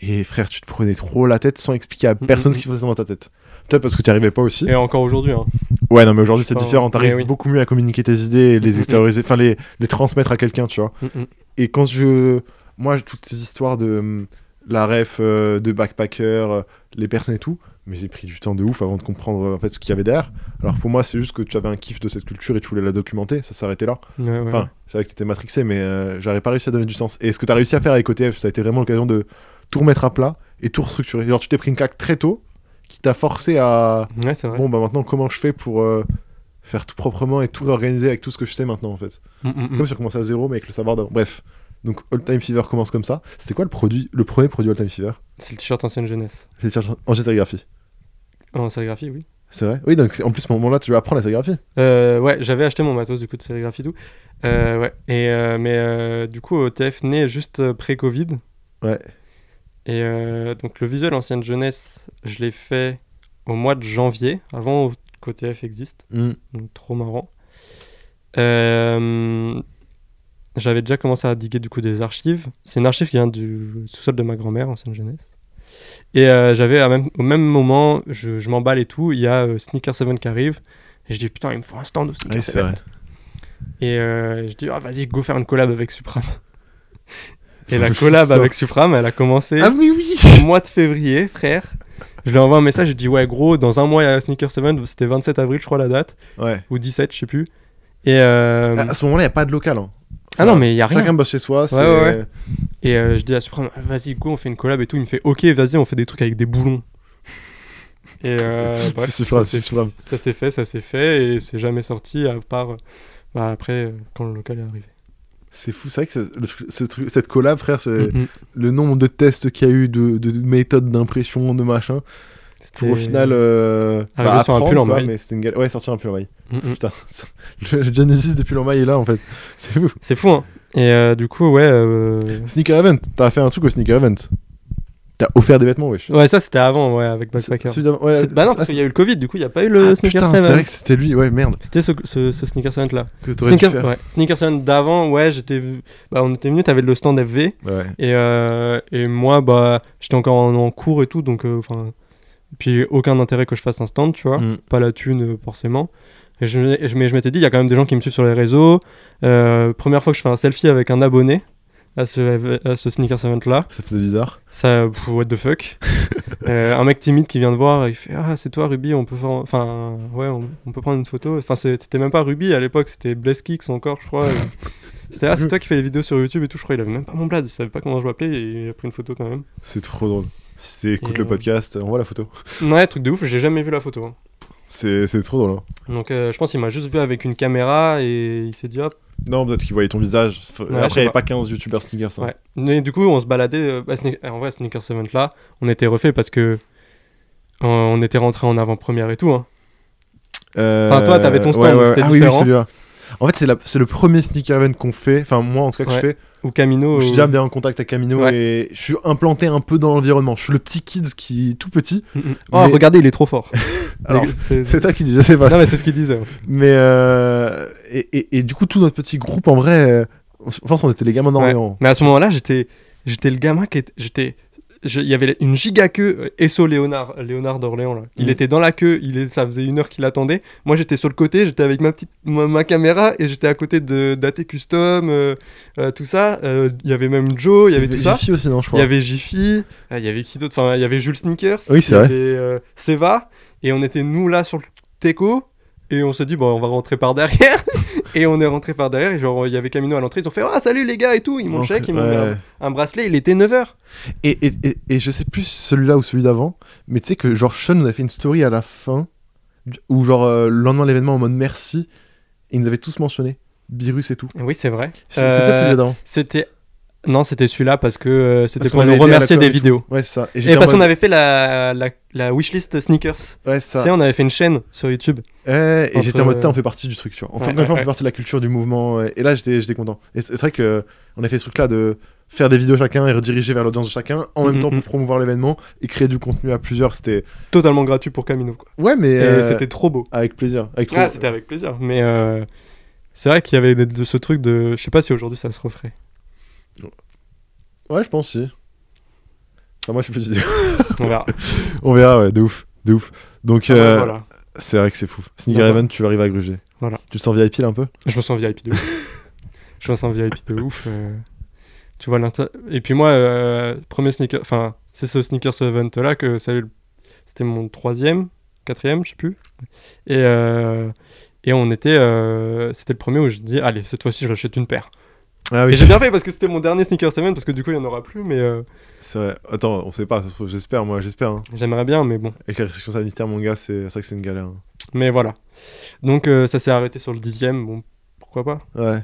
Et frère, tu te prenais trop la tête sans expliquer à Mm, personne mm, ce qui se passait dans ta tête. Peut-être parce que tu arrivais pas aussi. Et encore aujourd'hui. Hein. Ouais, non, mais aujourd'hui, c'est Enfin, différent. T'arrives mais oui. beaucoup mieux à communiquer tes idées et les Mm, mm, extérioriser, enfin, les, les transmettre à quelqu'un, tu vois. Mm, mm. Et quand je. Moi, toutes ces histoires de hum, la ref, euh, de backpacker, euh, les personnes et tout, mais j'ai pris du temps de ouf avant de comprendre euh, en fait ce qu'il y avait derrière. Alors pour moi, c'est juste que tu avais un kiff de cette culture et tu voulais la documenter, ça s'arrêtait là. Ouais, ouais, Enfin, je savais que t'étais matrixé, mais euh, j'avais pas réussi à donner du sens. Et ce que t'as réussi à faire avec OTF, ça a été vraiment l'occasion de tout remettre à plat et tout restructurer. Genre, tu t'es pris une claque très tôt qui t'a forcé à. ouais. Ouais, c'est vrai. Bon, bah maintenant, comment je fais pour euh, faire tout proprement et tout réorganiser avec tout ce que je sais maintenant en fait? Mm, mm, mm. comme si on commençait à zéro, mais avec le savoir d'avant. Bref. Donc, All Time Fever commence comme ça. C'était quoi le produit, le premier produit All Time Fever? C'est le t-shirt ancienne jeunesse. C'était en sérigraphie. En sérigraphie, oui. C'est vrai? Oui, donc c'est- en plus, à ce moment-là, tu vas apprendre la sérigraphie? Euh, ouais, j'avais acheté mon matos du coup de sérigraphie et tout. Euh, ouais. Et, euh, mais du coup, OTF naît juste pré-Covid. Ouais. Et donc le visuel ancienne jeunesse, je l'ai fait au mois de janvier, avant qu'OTF existe. Hmm. Donc, trop marrant. J'avais déjà commencé à diguer du coup des archives. C'est une archive qui vient du sous-sol de ma grand-mère, ancienne jeunesse. Et euh, j'avais même- au même moment, je, je m'emballe et tout, il y a euh, Sneaker 7 qui arrive. Et je dis putain, il me faut un stand de Sneaker Ouais, c'est 7. vrai. Et euh, je dis ah, vas-y, go faire une collab avec Supram. Et la collab avec Supram, elle a commencé Ah oui, oui au mois de février, frère. Je lui envoie un message, je dis ouais gros, dans un mois il y a Sneaker 7, c'était 27 avril je crois la date, Ouais. ou 17 je sais plus. Et À ce moment-là, il n'y a pas de local. hein. Ah non mais il y a rien. Chacun bosse chez soi. c'est- ouais, ouais. Et euh, je dis à Supram, Ah, vas-y go on fait une collab et tout, il me fait ok vas-y on fait des trucs avec des boulons. Et euh, bref, ça s'est- fait, ça s'est fait et c'est jamais sorti à part bah, après euh, quand le local est arrivé. C'est fou, c'est vrai que ce- le truc- ce truc- cette collab, frère, c'est Mhm. le nombre de tests qu'il y a eu, de, de méthodes d'impression, de machin, pour au final. Euh, Arriver sur un pull en maille. mais c'était une galère. Ouais, sortir un pull en maille. Mhm. Putain, le Genesis depuis l'en maille est là en fait. C'est fou. C'est fou hein. Et euh, du coup ouais. euh, Sneaker Event, t'as fait un truc au Sneaker Event. T'as offert des vêtements, wesh. Ouais, ça c'était avant, ouais, avec backpacker. Ouais, Bah non, parce qu'il y a eu le Covid, du coup, il n'y a pas eu le ah, Sneaker putain, c'est 7. vrai que c'était lui, ouais, merde. C'était ce, ce, ce Sneaker 7 là. Que t'aurais dû Sneaker, faire. ouais. Sneaker 7 d'avant, ouais, j'étais. Bah, on était venu, t'avais le stand FV. Ouais. Et, euh, et moi, bah, j'étais encore en, en cours et tout, donc, enfin. Puis aucun intérêt que je fasse un stand, tu vois. Mm. Pas la thune, forcément. Et je, mais je m'étais dit, il y a quand même des gens qui me suivent sur les réseaux. Euh, première fois que je fais un selfie avec un abonné à ce, à ce Sneaker 7 là. Ça faisait bizarre. Ça, pff, what the fuck. Euh, un mec timide qui vient de voir, il fait Ah, c'est toi Ruby, on peut faire. Enfin, ouais, on, on peut prendre une photo. Enfin, c'était même pas Ruby à l'époque, c'était Bleskix encore, je crois. C'était Ah, c'est toi qui fais les vidéos sur YouTube et tout, je crois. Il avait même pas mon blaze, il savait pas comment je m'appelais et il a pris une photo quand même. C'est trop drôle. Si t'écoutes le euh, podcast, on voit la photo. Ouais, truc de ouf, j'ai jamais vu la photo. hein. C'est trop drôle. hein. Donc, euh, je pense qu'il m'a juste vu avec une caméra et il s'est dit Hop, Non, peut-être qu'il voyait ton visage. F- je Après, il n'y avait pas. pas 15 youtubeurs sneakers. hein. Ouais. Mais du coup, on se baladait. euh, bah, Sne- en vrai, Sneaker 7 là, on était refait parce que. euh, On était rentré en avant-première et tout. Hein. Euh, Enfin, toi, t'avais ton stand, ouais, c'était Ah oui, oui, différent. celui-là. En fait, c'est la- c'est le premier sneaker event qu'on fait. Enfin, moi, en tout cas, que Ouais. je fais. Ou Camino. Je suis déjà bien en contact avec Camino Ouais. et je suis implanté un peu dans l'environnement. Je suis le petit kids qui est tout petit. Mm, mm. Oh, regardez, il est trop fort. Alors, C'est- toi qui dis, je sais pas. Non, mais c'est ce qu'il disait. Mais euh, et, et- et du coup, tout notre petit groupe, en vrai, je pense qu'on était les gamins d'Orléans. Mais à ce moment-là, j'étais, j'étais le gamin qui était, j'étais, il y avait une giga queue. euh, Esso Léonard, Léonard d'Orléans là. Il Mhm. était dans la queue. Il est, ça faisait une heure qu'il attendait. Moi, j'étais sur le côté. J'étais avec ma petite, ma, ma caméra et j'étais à côté de d'AT Custom, euh, euh, tout ça. Euh, Il y avait même Joe. Il y avait tout ça. Jiffy aussi, non, je Il crois. y avait Jiffy, euh, il y avait qui d'autre? Enfin, il y avait Jules Sneakers, Oui, il y vrai. avait Seva, et on était nous là sur le Teco, et on s'est dit, bon, on va rentrer par derrière. et on est rentré par derrière, et genre, il y avait Camino à l'entrée, ils ont fait, ah, salut les gars, et tout. Ils m'ont check, ils m'ont mis un, un bracelet, il était 9h. Et, et, et, et je sais plus celui-là ou celui d'avant, mais tu sais que genre Sean nous a fait une story à la fin, où genre euh, le lendemain de l'événement en mode merci, et ils nous avaient tous mentionné, Virus et tout. Oui, c'est vrai. C'est c'est peut-être Euh, celui d'avant. C'était. Non, c'était celui-là parce que euh, c'était pour qu'on nous remercier des vidéos. Ouais, ça. Et, Et parce qu'on mode- avait fait la, la, la wishlist sneakers. Ouais, Tu ça. sais, on avait fait une chaîne sur YouTube. Ouais, et Entre- j'étais en mode, Tain, on fait partie du truc, tu vois. Enfin, Ouais, fois, on ouais, fait partie de la culture du mouvement. ouais. Et là, j'étais content. Et c'est vrai que on a fait ce truc-là de faire des vidéos chacun et rediriger vers l'audience de chacun, en même Mhm, temps mhm. pour promouvoir l'événement et créer du contenu à plusieurs. C'était. Totalement gratuit pour Camino. Quoi. Ouais, mais. Euh, c'était trop beau. Avec plaisir. Avec Ah, c'était avec plaisir. Mais euh, c'est vrai qu'il y avait de ce truc de. Je sais pas si aujourd'hui ça se referait. Ouais, je pense si. Enfin, moi, je suis plus vidéo. On verra. On verra, ouais, de ouf. De ouf. Donc, Ah euh, voilà. c'est vrai que c'est fou. Sneaker. Event, tu vas arriver à gruger. Voilà. Tu te sens VIP là un peu? Je me sens VIP de ouf. je me sens VIP de ouf. euh, Tu vois, l'inter- et puis moi, euh, premier sneaker. Enfin, c'est ce sneakers event là que ça a eu C'était mon troisième, quatrième, je sais plus. Et, et on était. C'était le premier où je dis, allez, cette fois-ci, je rachète une paire. Ah Et j'ai bien fait parce que c'était mon dernier sneakers event parce que du coup, il y en aura plus. Mais euh, C'est vrai. Attends, on sait pas, ça j'espère, moi, j'espère. hein. j'aimerais bien, mais bon. Avec les restrictions sanitaires, mon gars, c'est vrai que c'est une galère. hein. Mais voilà. Donc euh, ça s'est arrêté sur le dixième. Bon, pourquoi pas. Ouais.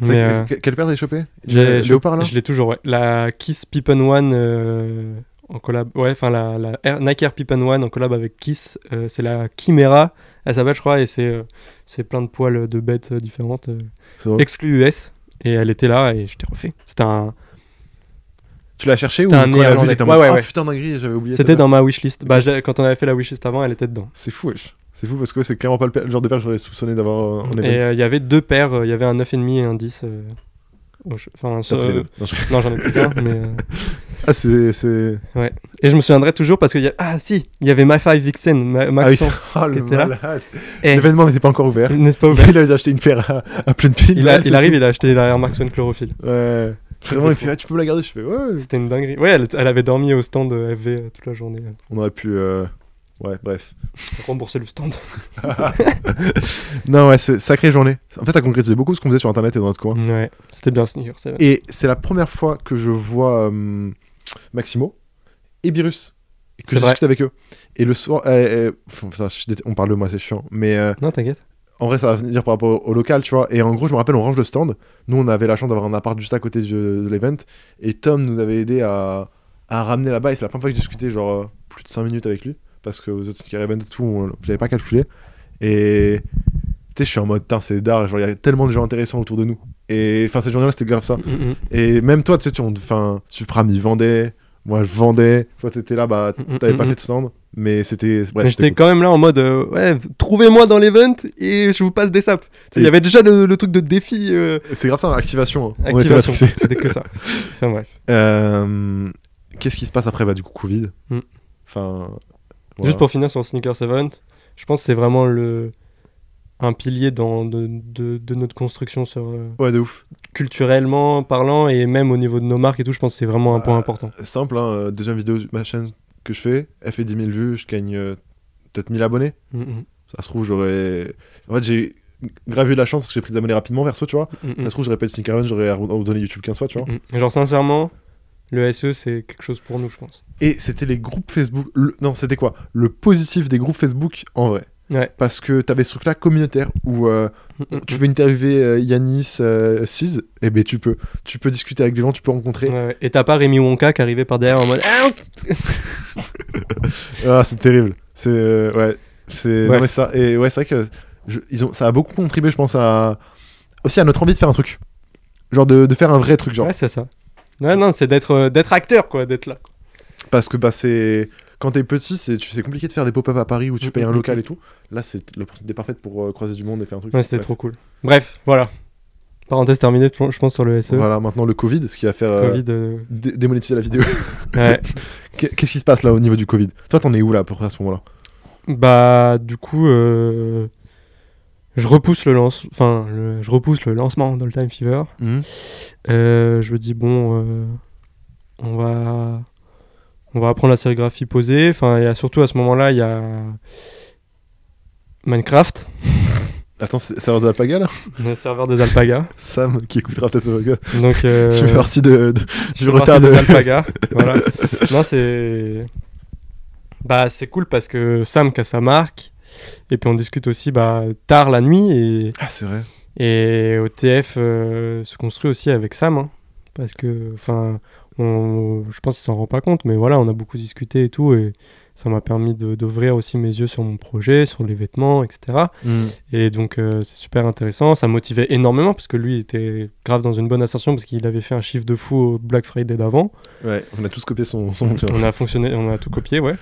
Mais, euh, que- Quelle paire t'as chopé? J'ai- Léopard là Je l'ai toujours, ouais. La Kiss Pippen One en collab. Ouais, enfin la, la Air- Nike Air Pippen One en collab avec Kiss. c'est la Chimera. Elle s'appelle, je crois, et c'est plein de poils de bêtes différentes. exclu US. Et elle était là et je t'ai refait. C'était un. Tu l'as cherché ou un Ouais, ouais, Ah ouais. putain, dinguerie, j'avais oublié. C'était dans ma wishlist. Bah, quand on avait fait la wishlist avant, elle était dedans. C'est fou, wesh. C'est fou parce que c'est clairement pas le, genre de paire que j'aurais soupçonné d'avoir euh, en Et event. euh, il y avait deux paires. euh, Il y avait un 9,5 et un 10. euh, Enfin, deux. Non, je- non, j'en ai plus qu'un. mais, euh, Ah, c'est. c'est- Et je me souviendrai toujours parce qu'il y a... Ah si, il y avait My Five Vixen, Ma- Ah oui, Maxence, ah, qui le était là. L'événement n'était pas encore ouvert. N'est-ce pas ouvert Il avait acheté une paire à, à pleine pile. il, a- Ouais, il arrive, il a acheté la Air Max One Chlorophylle. Ouais. Vraiment, il fait ah, Tu peux me la garder Je fais Ouais. C'était une dinguerie. Ouais, elle, elle avait dormi au stand euh, FV euh, toute la journée. On aurait pu. euh, Ouais, bref. Rembourser le stand. Non, ouais, c'est sacrée journée. En fait, ça concrétisait beaucoup ce qu'on faisait sur internet et dans notre coin. Ouais, c'était bien Sneaker. Et c'est la première fois que je vois euh, Maximo et Birus. Et que je discute avec eux. Et le soir. euh, euh, je dé- on parle de moi, c'est chiant. Mais euh, Non, t'inquiète. en vrai, ça va venir par rapport au, au local, tu vois. Et en gros, je me rappelle, on range le stand. Nous, on avait la chance d'avoir un appart juste à côté du- de l'event. Et Tom nous avait aidé à, à ramener là-bas. Et c'est la première fois que j'ai discuté, genre, euh, plus de 5 minutes avec lui. Parce que aux autres sneaker events et tout, on- j'avais pas calculé. Et. Tu sais, je suis en mode, c'est d'art. Genre, il y a tellement de gens intéressants autour de nous. Et enfin, cette journée-là, c'était grave ça. Mm, mm. Et même toi, tu sais, tu, enfin, Supram, il vendait. Moi, je vendais. Toi, t'étais là, bah, Mm, mm, t'avais mm, pas mm. fait de stand. Mais c'était. J'étais quand même là en mode, euh, ouais, trouvez-moi dans l'event et je vous passe des saps. Il y avait déjà le, le truc de défi. euh. C'est grave ça, activation. hein. Activation. C'était que ça. Enfin bref. Euh, Qu'est-ce qui se passe après Bah, du coup, Covid? Mm. Enfin. Juste pour finir sur le Sneakers Event, je pense que c'est vraiment le un pilier dans, de, de, de notre construction sur, euh, Ouais, de ouf. culturellement parlant et même au niveau de nos marques et tout, je pense que c'est vraiment un point Euh, important. Simple, hein, euh, deuxième vidéo de ma chaîne que je fais, elle fait 10 000 vues, je gagne euh, peut-être 1000 abonnés. Mm, mm, Ça se trouve, j'aurais. En fait, j'ai grave eu de la chance parce que j'ai pris des abonnés rapidement, perso, tu vois. mm, Ça se trouve, j'aurais pas eu de Sneaker j'aurais abandonné YouTube 15 fois, tu vois. mm. Genre sincèrement, le SE c'est quelque chose pour nous, je pense. Et c'était les groupes Facebook. le- Non, c'était quoi? Le positif des groupes Facebook en vrai. Ouais. Parce que t'avais ce truc-là communautaire où euh, Mm, mm, tu veux interviewer euh, Yanis, euh, Siz, et ben tu peux. Tu peux discuter avec des gens, tu peux rencontrer. Ouais. Et t'as pas Rémi Wonka qui arrivait par derrière en mode Ah, Ah, c'est terrible. C'est. euh, ouais. C'est. Ça. Et ouais, c'est vrai que je- ils ont, ça a beaucoup contribué, je pense, à. Aussi à notre envie de faire un truc. Genre de, de faire un vrai truc, genre. Ouais, c'est ça. Ouais, non, c'est d'être d'être acteur, quoi, d'être là. Parce que bah, c'est. Quand t'es petit, c'est compliqué de faire des pop-up à Paris où tu payes un local et tout. Là, c'est l'opportunité parfaite pour euh, croiser du monde et faire un truc. Ouais, c'était trop cool. Bref, voilà. Parenthèse terminée, je pense, sur le SE. Voilà, maintenant le Covid, ce qui va faire euh, Covid. euh, dé- démonétiser la vidéo. Ouais. Qu'est- Qu'est-ce qui se passe là au niveau du Covid? Toi, t'en es où là pour à ce moment-là? Bah, du coup, euh, je repousse le lance, enfin, le- je repousse le lancement d'All Time Fever. Euh, je me dis bon, on va, on va apprendre la sérigraphie posée. Enfin, il y a surtout à ce moment-là, il y a Minecraft, Attends, c'est serveur de l'Alpaga là? Le serveur des alpagas. Sam qui écoutera peut-être ce podcast. Donc, euh, Je fais partie de, de- je du retard de. des alpagas. voilà. Non, c'est, bah, c'est cool parce que Sam qui a sa marque. Et puis on discute aussi bah, tard la nuit et Ah, c'est vrai. Et OTF euh, se construit aussi avec Sam, hein, parce que, enfin, on- je pense qu'il s'en rend pas compte, mais voilà, on a beaucoup discuté et tout, et ça m'a permis d'ouvrir aussi mes yeux sur mon projet, sur les vêtements, etc. Et donc, euh, c'est super intéressant, ça motivait énormément, parce que lui était grave dans une bonne ascension, parce qu'il avait fait un chiffre de fou au Black Friday d'avant. Ouais, on a tous copié son, son. On a fonctionné, on a tout copié, ouais.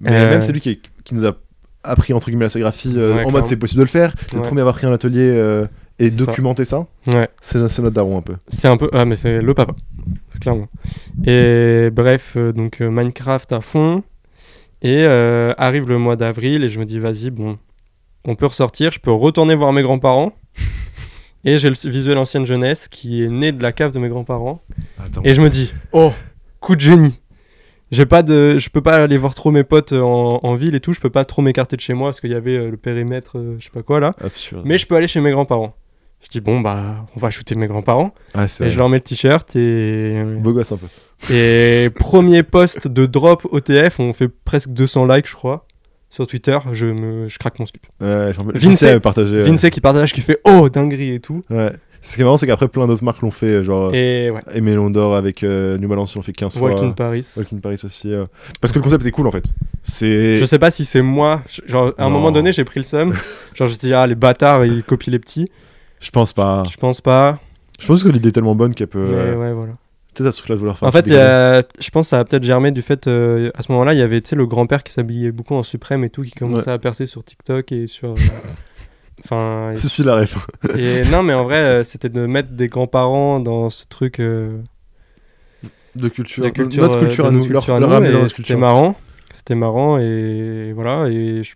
Mais Euh, même c'est lui qui, qui nous a appris entre guillemets la sérigraphie euh, Ouais, en mode c'est possible de le faire. C'est le Ouais. premier à avoir pris un atelier euh, et C'est ça. Ouais. C'est notre daron un peu. C'est un peu. Ah, mais c'est le papa, clairement. Et bref, euh, donc euh, Minecraft à fond. Et euh, arrive le mois d'avril, et je me dis, vas-y, bon, on peut ressortir, je peux retourner voir mes grands-parents. Et j'ai le visuel ancienne jeunesse qui est né de la cave de mes grands-parents. Et je me dis, oh, coup de génie. J'ai pas de, je peux pas aller voir trop mes potes en, en ville et tout. Je peux pas trop m'écarter de chez moi parce qu'il y avait le périmètre, je sais pas quoi là. Absurde. Mais je peux aller chez mes grands-parents. Je dis bon bah, on va shooter mes grands-parents. Ah, Et je leur mets le t-shirt et beau gosse un peu. et premier post de drop OTF, on fait presque 200 likes je crois sur Twitter. Je me, je craque mon slip. Ouais, Vince- partagé. euh, qui partage, qui fait oh dinguerie et tout. Ouais. Ce qui est marrant, c'est qu'après plein d'autres marques l'ont fait, euh, genre Et ouais, d'Or avec euh, New Balance, l'ont fait 15 fois. In Paris. Walk in Paris aussi. euh. Parce que le concept était cool en fait. C'est. Je sais pas si c'est moi. Genre à un Non. moment donné, j'ai pris le seum. genre je dis ah les bâtards ils copient les petits. Je pense pas. Je pense pas. Je pense que l'idée est tellement bonne qu'elle peut. Mais euh, ouais voilà. Peut-être à ce truc-là de vouloir faire. En fait, y a- je pense que ça a peut-être germé du fait, euh, à ce moment-là, il y avait tu sais, le grand-père qui s'habillait beaucoup en suprême et tout, qui commençait à percer sur TikTok et sur. euh, Enfin. C'est si la ref. Et non, mais en vrai, euh, c'était de mettre des grands-parents dans ce truc De culture. de culture, notre culture à nous. Leur, culture à leur ramener dans notre C'était marrant. C'était marrant et voilà. Et, je-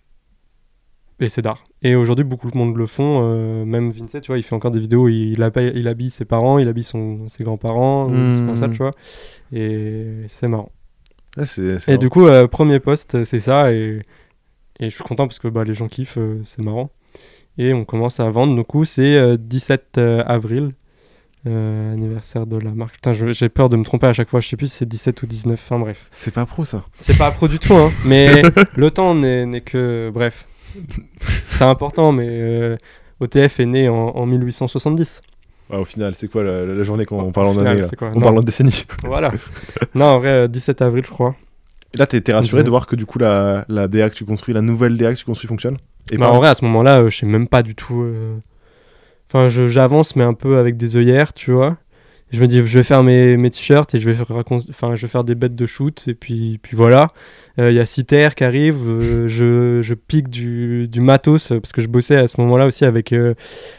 et c'est d'art. Et aujourd'hui, beaucoup de monde le font. euh, même Vince, tu vois, il fait encore des vidéos où il, habille, il habille ses parents, il habille son, ses grands-parents, c'est comme ça, Hmm. tu vois. Et c'est marrant. C'est Et du coup, euh, premier post, c'est ça. Et, et je suis content parce que bah, les gens kiffent, euh, c'est marrant. Et on commence à vendre. Du coup, c'est euh, 17 euh, avril, anniversaire de la marque. Putain, j'ai peur de me tromper à chaque fois. Je sais plus si c'est 17 ou 19. Enfin, bref. C'est pas pro ça. C'est pas pro du tout, hein. Mais le temps n'est que. Bref. C'est important, mais euh, OTF est né en, en 1870. Ouais, au final, c'est quoi la, la journée quand on parle en année On parle en décennie. Voilà. non, en vrai, euh, 17 avril, je crois. Et là, t'es rassuré de voir que du coup, la, la DA que tu construis, la nouvelle DA que tu construis fonctionne Et Bah, pas- en vrai, à ce moment-là, euh, je sais même pas du tout. euh, Enfin, j'avance, mais un peu avec des œillères, tu vois. je me dis, je vais faire mes, mes t-shirts et je vais, faire racon- enfin, je vais faire des bêtes de shoot. Et puis, puis voilà. Euh, Il y a Citer qui arrive. euh, je, je pique du, du matos euh, parce que je bossais à ce moment-là aussi avec euh,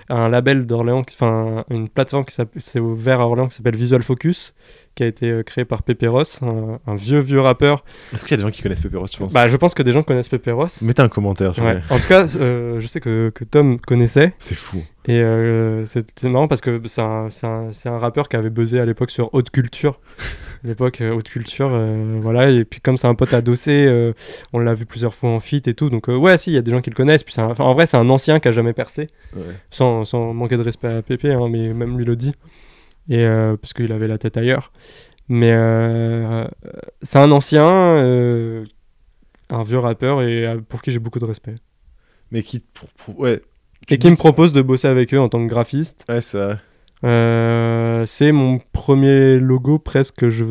un label d'Orléans, enfin, une plateforme qui s'appelle- c'est ouvert à Orléans qui s'appelle Visual Focus, qui a été euh, créé par Pepe Ross, un, un vieux, vieux rappeur. Est-ce qu'il y a des gens qui connaissent Pepe Ross, tu penses? Bah, je pense que des gens connaissent Pepe Ross. Mettez un commentaire, vous Ouais. En tout cas, euh, je sais que, que Tom connaissait. C'est fou. Et euh, c'était marrant parce que c'est un, c'est un- c'est un rappeur qui avait buzzé à l'époque sur Haute Culture. L'époque, euh, Haute Culture, euh, voilà. Et puis, comme c'est un pote adossé, euh, on l'a vu plusieurs fois en feat et tout. Donc, euh, ouais, si, il y a des gens qui le connaissent. Puis, un- en vrai, c'est un ancien qui a jamais percé. Ouais. Sans, sans manquer de respect à Pépé, hein, mais même lui le dit. Et parce qu'il avait la tête ailleurs. Mais c'est un ancien, un vieux rappeur et pour qui j'ai beaucoup de respect. Mais qui. pour- pour- ouais. Tu Et qui me propose de bosser avec eux en tant que graphiste. Ouais, c'est vrai. Euh, c'est mon premier logo presque que je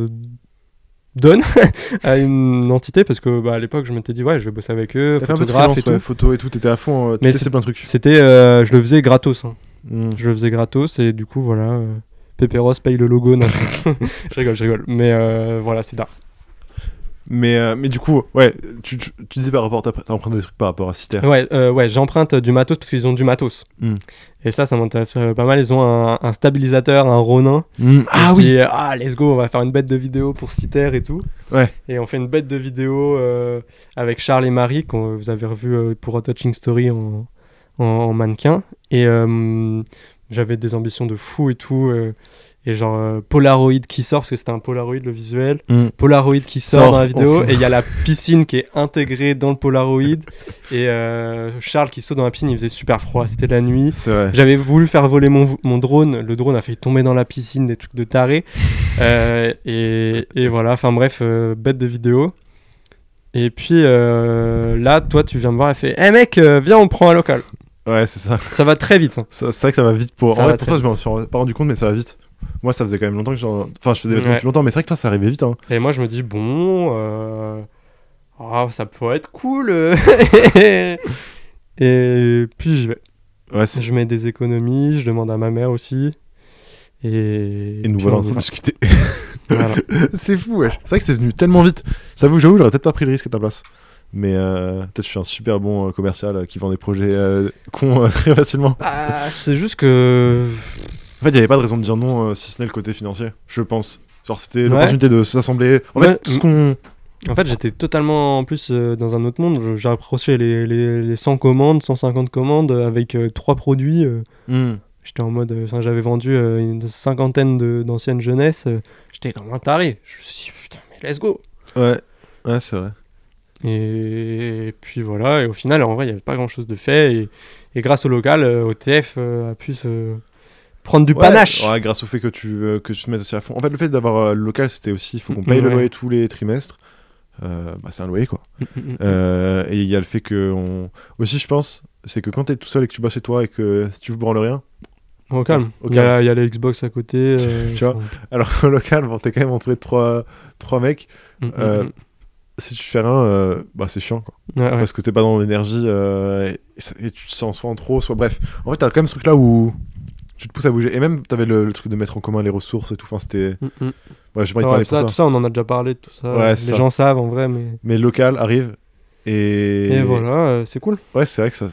donne à une entité parce que bah, à l'époque je m'étais dit ouais je vais bosser avec eux, photographe et freelance, ouais, tout. photo et tout, t'étais à fond, euh, Mais testais plein de trucs. C'était, euh, je le faisais gratos. hein. Mm. Je le faisais gratos et du coup voilà, euh, Pépé Ross paye le logo. Non, je rigole, je rigole. Mais voilà, c'est là. Mais, euh, mais du coup, ouais, tu, tu, tu disais par rapport, emprunté des trucs par rapport à Citer. Ouais, euh, ouais, j'emprunte du matos parce qu'ils ont du matos. Mm. Et ça, ça m'intéresse euh, pas mal. Ils ont un, un stabilisateur, un Ronin. Mm. Et Ah je oui dis, ah, let's go, on va faire une bête de vidéo pour Citer et tout. Ouais. Et on fait une bête de vidéo euh, avec Charles et Marie, qu'on vous avez revu pour A Touching Story en, en, en mannequin. Et j'avais des ambitions de fou et tout. Et genre euh, Polaroid qui sort, parce que c'était un Polaroid le visuel. Mm. Polaroid qui sort, Sort, dans la vidéo. enfin. Et il y a la piscine qui est intégrée dans le Polaroid. et euh, Charles qui saute dans la piscine, il faisait super froid, c'était la nuit. J'avais voulu faire voler mon, mon drone, le drone a failli tomber dans la piscine, des trucs de taré. Euh, et, et voilà, enfin bref, bête de vidéo. Et puis là, toi, tu viens me voir et fait Eh mec, euh, viens, on prend un local. Ouais, c'est ça. Ça va très vite. hein. C'est vrai que ça va vite pour. Ça en vrai, pour toi, je m'en suis pas rendu compte, mais ça va vite. Moi, ça faisait quand même longtemps que j'en. Enfin, je faisais des vêtements Ouais. depuis longtemps, mais c'est vrai que toi, ça arrivait vite. Hein. Et moi, je me dis Bon, euh, ah, ça pourrait être cool. et puis j'y vais. Ouais, Je mets des économies, je demande à ma mère aussi. Et, Et nous voilà en train de discuter. Voilà. c'est fou, ouais. C'est vrai que c'est venu tellement vite. J'avoue, j'avoue, j'aurais peut-être pas pris le risque à ta place. Mais euh, peut-être je suis un super bon euh, commercial euh, qui vend des projets euh, cons euh, très facilement. Ah, c'est juste que En fait, il n'y avait pas de raison de dire non euh, si ce n'est le côté financier, je pense. Genre, c'était l'opportunité de s'assembler. En fait, tout ce qu'on. En fait, j'étais totalement en plus euh, dans un autre monde. J'ai approché les, les, les 100 commandes, 150 commandes euh, avec euh, trois produits. euh. Mm. J'étais en mode. J'avais vendu une cinquantaine d'anciennes jeunesses. J'étais comme un taré. Je me suis dit, putain, mais let's go! Ouais, ouais, c'est vrai. Et, puis voilà. Et au final, en vrai, il n'y avait pas grand chose de fait. Et, et grâce au local, OTF a pu se prendre du Ouais, panache. ouais, grâce au fait que tu, euh, que tu te mettes aussi à fond. En fait, le fait d'avoir euh, le local, c'était aussi, il faut qu'on paye le ouais. loyer tous les trimestres. Euh, bah, c'est un loyer, quoi. Mm, mm, mm. Et il y a le fait que. On... Aussi, je pense, c'est que quand t'es tout seul et que tu bosses chez toi et que si tu veux branles rien, Au calme. Au Il y, a, il y a les Xbox à côté. Tu vois alors qu'au local, bon, t'es quand même entouré de trois, trois mecs. Si tu fais rien, bah, c'est chiant, quoi. Parce que t'es pas dans l'énergie et, et tu te sens soit en trop, soit. Bref, en fait, t'as quand même ce truc-là où tu te pousses à bouger. Et même, t'avais le, le truc de mettre en commun les ressources et tout. Enfin, c'était. Mm, mm. De Ouais, ça, pour tout ça, on en a déjà parlé de tout ça. Ouais, les ça. gens savent en vrai, mais. Mais local arrive et. Et, voilà, euh, c'est cool. Ouais, c'est vrai que ça.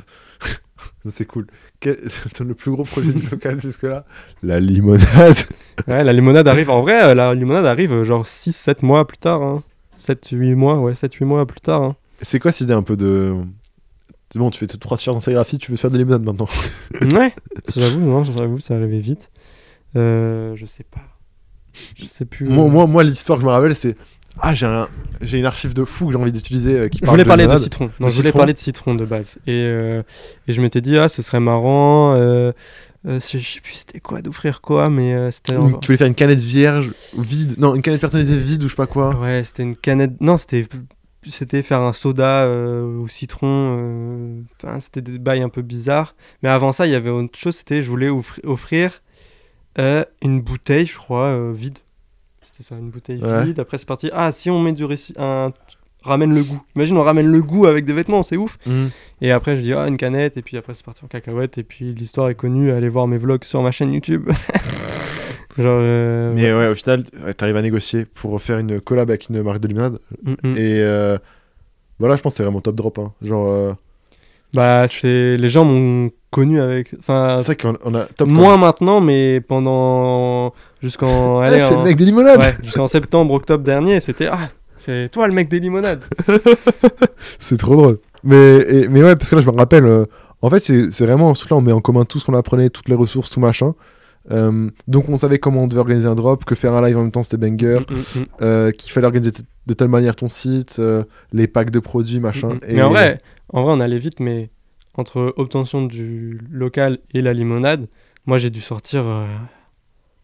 c'est cool. Quel- Le plus gros projet du local jusque-là? La limonade. Ouais, la limonade arrive. En vrai, euh, la limonade arrive euh, genre 6-7 mois plus tard. Hein. 7-8 mois, ouais, 7-8 mois plus tard. hein. C'est quoi cette idée un peu de. C'est bon, tu fais trois t-shirts en sérigraphie, tu veux faire des limonades maintenant. ouais, j'avoue, non, j'avoue, ça arrivait vite. Euh, je sais pas. Je sais plus. moi, euh. moi, moi, l'histoire que je me rappelle, c'est. Ah, j'ai un... j'ai une archive de fou que j'ai envie d'utiliser euh, Je voulais parler de citron. Non, De je voulais citron. parler de citron de base. Et, euh, et je m'étais dit, ah, ce serait marrant. Euh, je sais plus c'était quoi, d'offrir quoi, mais c'était. Tu voulais faire une canette vierge, vide? Non, une canette personnalisée vide ou je sais pas quoi? Ouais, c'était une canette. Non, c'était c'était faire un soda euh, au citron. euh, enfin, c'était des bails un peu bizarres. Mais avant ça, il y avait autre chose. C'était je voulais offri- offrir euh, une bouteille, je crois, euh, vide. C'était ça, une bouteille Ouais. vide. Après, c'est parti. Ah, si on met du réci- un ramène le goût. Imagine, on ramène le goût avec des vêtements, c'est ouf. Mhm. Et après, je dis ah une canette. Et puis après, c'est parti en cacahuète. Et puis l'histoire est connue. Allez voir mes vlogs sur ma chaîne YouTube. Genre. euh, Mais ouais, au final, t'arrives à négocier pour faire une collab avec une marque de limonade. mm, mm. Et euh, voilà, je pense que c'est vraiment top drop. hein. Genre, euh, Bah, c'est. Les gens m'ont connu avec. Enfin. c'est vrai qu'on on a top. Moins maintenant, mais pendant. Jusqu'en. C'est en- le mec des limonades Ouais, jusqu'en septembre, octobre dernier, c'était. Ah, c'est toi le mec des limonades. C'est trop drôle. Mais, et- mais ouais, parce que là, je me rappelle, en fait, c'est c'est vraiment, ce truc-là, on met en commun tout ce qu'on apprenait, toutes les ressources, tout machin. Euh, donc, on savait comment on devait organiser un drop, que faire un live en même temps, c'était banger, Mm, mm, mm. euh, qu'il fallait organiser de telle manière ton site, euh, les packs de produits, machin. Mm. Et- Mais en vrai, en vrai, on allait vite, mais entre obtention du local et la limonade, moi j'ai dû sortir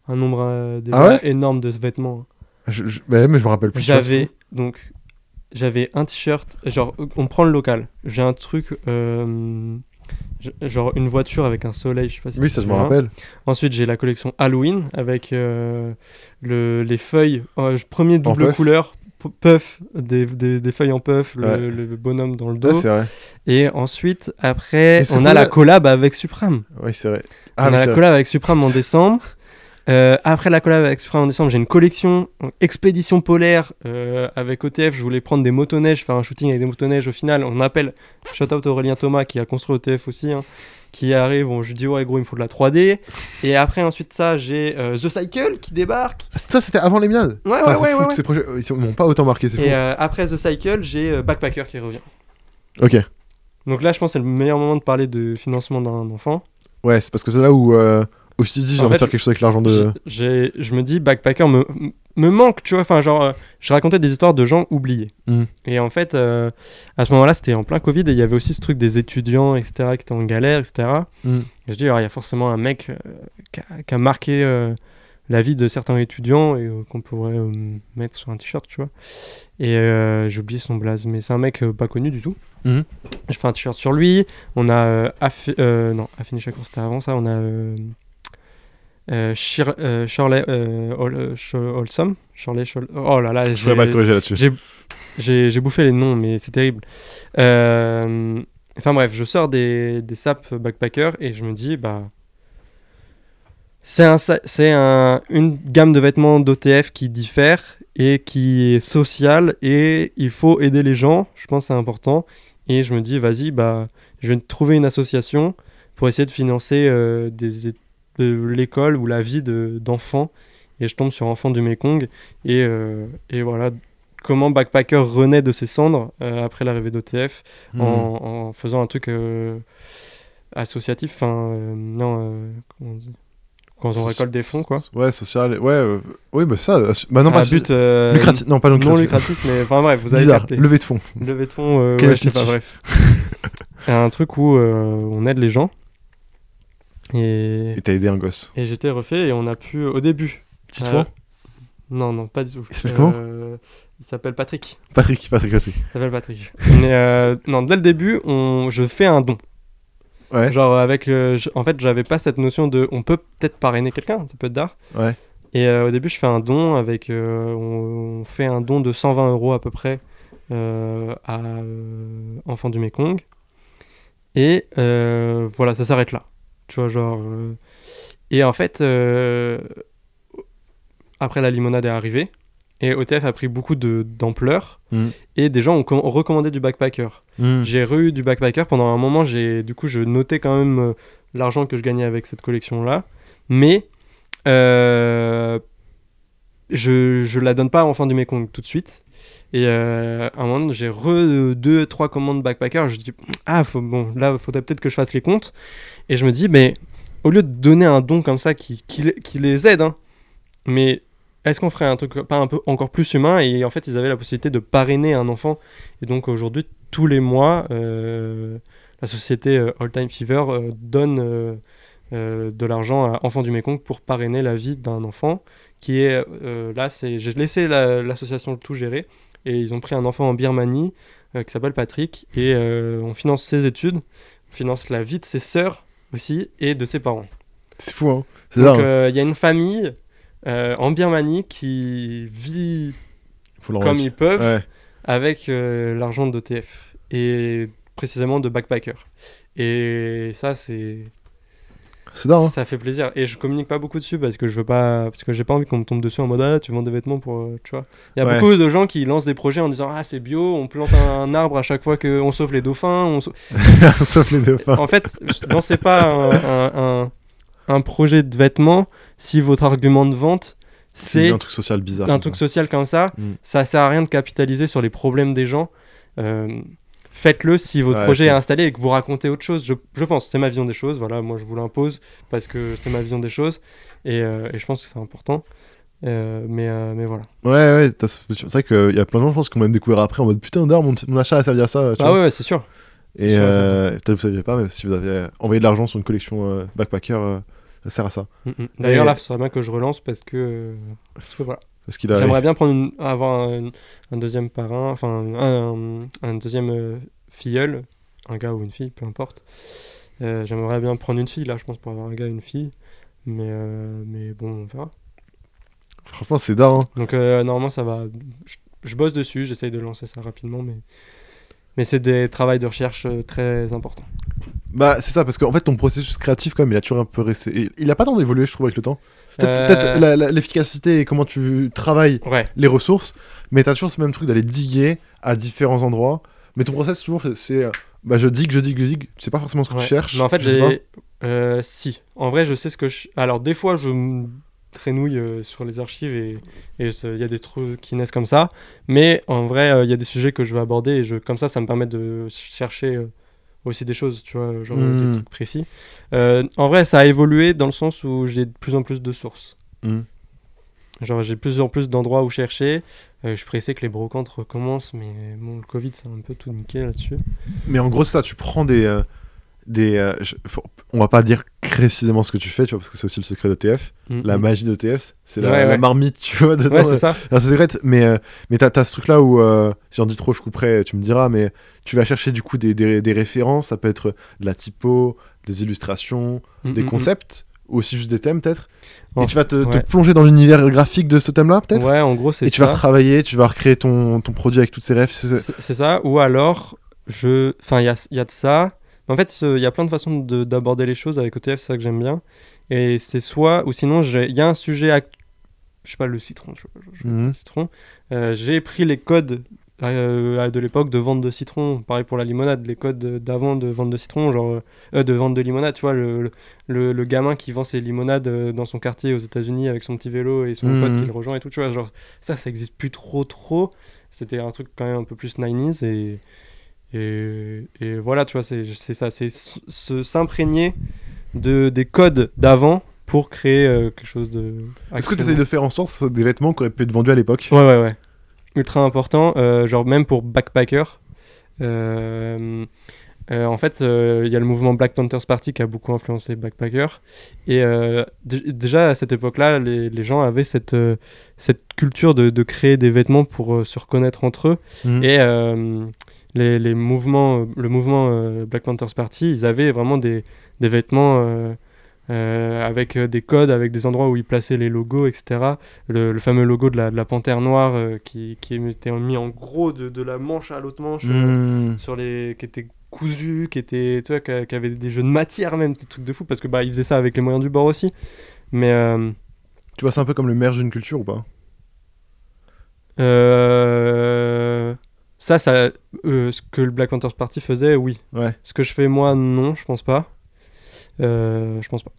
un nombre Ah ouais? énorme de vêtements. Je, je- ouais, mais je me rappelle plus. J'avais donc j'avais un t-shirt, genre on prend le local. J'ai un truc, genre une voiture avec un soleil, je sais pas si Oui, ça, je me rappelle. Ensuite, j'ai la collection Halloween avec euh, le, les feuilles, euh, premier double couleur, puff, des, des, des feuilles en puff, le, Ouais. le bonhomme dans le dos. Ouais, c'est vrai. Et ensuite, après, on a la collab avec Supreme. Oui, c'est vrai. on Ah, a mais la collab avec Supreme en décembre. Euh, après la collab avec Supreme en décembre, j'ai une collection expédition polaire euh, avec OTF. Je voulais prendre des motoneiges, faire un shooting avec des motoneiges. Au final, on appelle shout out Aurélien Thomas qui a construit OTF aussi. hein, qui arrive, on, je dis ouais gros il me faut de la 3D et après ensuite ça j'ai euh, The Cycle qui débarque Ça, c'était avant les minades. ouais ouais ouais, ouais. Ces projets, ils m'ont pas autant marqué, c'est et après The Cycle j'ai Backpacker qui revient Ok. donc là je pense que c'est le meilleur moment de parler de financement d'un enfant Ouais, c'est parce que c'est là où, te dis, j'ai En envie de faire quelque chose avec l'argent de. J'ai- je me dis backpacker me, me manque tu vois enfin genre euh, je racontais des histoires de gens oubliés Mm. et en fait euh, à ce moment-là c'était en plein Covid et il y avait aussi ce truc des étudiants etc qui étaient en galère etc Mm. et je dis alors, il y a forcément un mec euh, qui, a, qui a marqué euh, la vie de certains étudiants et qu'on pourrait mettre sur un t-shirt tu vois et j'ai oublié son blaze mais c'est un mec pas connu du tout Mhm. je fais un t-shirt sur lui on a non Affini c'était avant ça on a euh, Shir- euh, Shirley euh, Hol- euh, Shirley oh là là Je j'ai- te corriger là-dessus. j'ai- bouffé les noms, mais c'est terrible. Enfin bref, je sors des, des saps backpacker et je me dis, bah. C'est un, un, une gamme de vêtements d'OTF qui diffère et qui est sociale et il faut aider les gens, je pense que c'est important. Et je me dis, vas-y, bah, je vais trouver une association pour essayer de financer des, é- de l'école ou la vie de- d'enfants. Et je tombe sur Enfants du Mekong. Et, euh, et voilà comment Backpacker renaît de ses cendres euh, après l'arrivée d'OTF Mm. en, en faisant un truc euh, associatif. Enfin, non, comment on dit quand on récolte des fonds, quoi. Ouais, social. Ouais, euh, oui, bah ça. Bah non, pas but euh, lucratif. Non, pas non lucratif. lucratif, mais enfin bref, vous avez Bizarre. capté. Levée de fonds. Levée de fonds, euh, Quel ouais, je sais pas, bref. un truc où on aide les gens. Et, t'as aidé un gosse. et j'étais refait et on a pu, au début. Dis-toi. euh, non, non, pas du tout. Il s'appelle Euh, Il s'appelle Patrick. Patrick, Patrick, Patrick. Il s'appelle Patrick. Mais, euh, non, dès le début, on, je fais un don. Ouais. Genre avec, en fait, j'avais pas cette notion de, on peut peut-être parrainer quelqu'un, ça peut être d'art. Ouais. Et euh, au début, je fais un don avec, euh, on, on fait un don de 120 euros à peu près euh, à Enfants du Mekong. Et voilà, ça s'arrête là. Tu vois, genre. euh, Et en fait, euh, après la limonade est arrivée, et OTF a pris beaucoup de- d'ampleur, Mm. et des gens ont, com- ont recommandé du backpacker. Mm. J'ai re-eu du backpacker pendant un moment. J'ai du coup je notais quand même euh, l'argent que je gagnais avec cette collection là, mais euh, je je la donne pas à Enfant du Mekong tout de suite. Et euh, à un moment j'ai re deux trois commandes backpacker. Je dis ah bon là faudrait peut-être que je fasse les comptes. Et je me dis mais au lieu de donner un don comme ça qui qui, les- aide, hein, mais est-ce qu'on ferait un truc pas un peu encore plus humain? Et en fait ils avaient la possibilité de parrainer un enfant. Et donc aujourd'hui tous les mois, euh, la société euh, All Time Fever euh, donne de l'argent à Enfants du Mékong pour parrainer la vie d'un enfant qui est là. C'est j'ai laissé la- l'association tout gérer et ils ont pris un enfant en Birmanie euh, qui s'appelle Patrick et euh, on finance ses études, on finance la vie de ses sœurs aussi et de ses parents. C'est fou, hein. C'est Donc hein. euh, il y a une famille en Birmanie qui vit Faut comme ils peuvent Ouais. avec l'argent d'OTF et précisément de Backpacker. Et ça, c'est. C'est dingue. hein. Ça fait plaisir. Et je communique pas beaucoup dessus parce que je veux pas, parce que j'ai pas envie qu'on me tombe dessus en mode ah tu vends des vêtements pour, euh, tu vois. Il y a Ouais. beaucoup de gens qui lancent des projets en disant ah c'est bio, on plante un arbre à chaque fois qu'on sauve les dauphins. On sau- Sauf les dauphins. En fait, lancez pas un, un, un- un projet de vêtements si votre argument de vente C'est c'est un truc social bizarre. un truc ça. social comme ça, Mm. ça sert à rien de capitaliser sur les problèmes des gens. Euh, Faites-le si votre Ouais, projet est installé et que vous racontez autre chose. Je, je pense, c'est ma vision des choses. Voilà, moi je vous l'impose parce que c'est ma vision des choses et, euh, et je pense que c'est important. Euh, mais, euh, mais voilà. Ouais, ouais, c'est vrai qu'il y a plein de gens, je pense, qui ont même découvert après en mode putain, d'or, mon, mon achat a servi à ça. tu Ah vois. ouais, ouais, c'est sûr. Et peut-être vous saviez pas, mais si vous avez envoyé de l'argent sur une collection backpacker, ça sert à ça. Mm, mm. D'ailleurs, Et- là, il serait bien que je relance parce que, parce que voilà. Parce qu'il a. J'aimerais bien prendre une- avoir un, un deuxième parrain, enfin un, un deuxième euh, filleul, un gars ou une fille, peu importe. Euh, J'aimerais bien prendre une fille là, je pense, pour avoir un gars et une fille. Mais, euh, mais bon, on verra. Franchement, c'est d'art. Hein. Donc euh, normalement, ça va. Je, je bosse dessus, j'essaye de lancer ça rapidement, mais, mais c'est des travails de recherche très importants. Bah, c'est ça, parce qu'en fait, ton processus créatif, quand même, il a toujours un peu resté. il- a pas tant évolué, je trouve, avec le temps. Peut-être Euh, l'efficacité et comment tu travailles Ouais, les ressources, mais t'as toujours ce même truc d'aller diguer à différents endroits. Mais ton process, toujours, c'est. euh, Bah, je digue, je digue, je digue. Tu sais pas forcément ce que ouais. tu cherches. Mais en fait, je sais pas. j'ai. euh, si. En vrai, je sais ce que je. Alors, des fois, je me traînouille euh, sur les archives et il y a des trucs qui naissent comme ça. Mais en vrai, il y a des sujets que je vais aborder et je, comme ça, ça me permet de chercher aussi des choses, tu vois, genre Hmm. des trucs précis. Euh, en vrai, ça a évolué dans le sens où j'ai de plus en plus de sources. Hmm. Genre, j'ai de plus en plus d'endroits où chercher. Euh, je suis pressé que les brocantes recommencent, mais bon, le Covid, ça a un peu tout niqué là-dessus. Mais en gros, ça, tu prends des. euh, des euh, je- on va pas dire précisément ce que tu fais, tu vois, parce que c'est aussi le secret d'ETF. La Mm, mm. magie d'ETF, c'est la, Ouais, la ouais. marmite, tu vois, dedans. Ouais, c'est ça. C'est secret, mais, euh, mais t'as, ce truc-là où, euh, si j'en dis trop, je couperai, tu me diras, mais tu vas chercher du coup des, des, des références, ça peut être de la typo, des illustrations, Mm, des mm, mm. concepts, ou aussi juste des thèmes peut-être. Oh, et tu vas te, plonger dans l'univers graphique de ce thème-là peut-être. Ouais, en gros, c'est et tu vas ça. retravailler, tu vas recréer ton, ton produit avec toutes ces refs. c'est- ça. Ou alors, je. Enfin, il y a, il y a de ça. En fait, il y a plein de façons de- d'aborder les choses avec OTF, c'est ça que j'aime bien. Et c'est soit. Ou sinon, il y a un sujet. act- Je sais pas, le citron. Je, je- je- Mhm. citron. Euh, j'ai pris les codes euh, de l'époque de vente de citron. Pareil pour la limonade, les codes d'avant de vente de citron, genre euh, de vente de limonade. Tu vois, le, le, gamin qui vend ses limonades dans son quartier aux États-Unis avec son petit vélo et son Mhm. pote qui le rejoint et tout. Tu vois, genre ça, ça existe plus trop, trop. C'était un truc quand même un peu plus 90s et, et, et voilà, tu vois, c'est c'est ça, c'est s'imprégner de, des codes d'avant pour créer euh, quelque chose de. Est-ce que tu essayes de faire en sorte que ce soit des vêtements qui auraient pu être vendus à l'époque? Ouais, ouais, ouais. Ultra important, euh, genre même pour backpacker. Euh, euh, en fait, euh, il y a le mouvement Black Panthers Party qui a beaucoup influencé Backpacker. Et euh, dé- déjà à cette époque-là, les, les gens avaient cette, cette culture de, de créer des vêtements pour se reconnaître entre eux. Mhm. Et les, les mouvements, le mouvement Black Panthers Party, ils avaient vraiment des, des vêtements avec des codes, avec des endroits où ils plaçaient les logos, etc. Le, le fameux logo de la, de la panthère noire qui, qui était mis en gros de, de la manche à l'autre manche, Mhm. sur les, qui était cousu, qui était, tu vois, qui, qui avait des jeux de matière même, des trucs de fou, parce que bah ils faisaient ça avec les moyens du bord aussi. Mais euh, Tu vois, c'est un peu comme le merge d'une culture ou pas? Euh, ça, ça, euh, ce que le Black Panthers Party faisait, oui. Ouais. Ce que je fais moi, non, je pense pas. Je pense pas.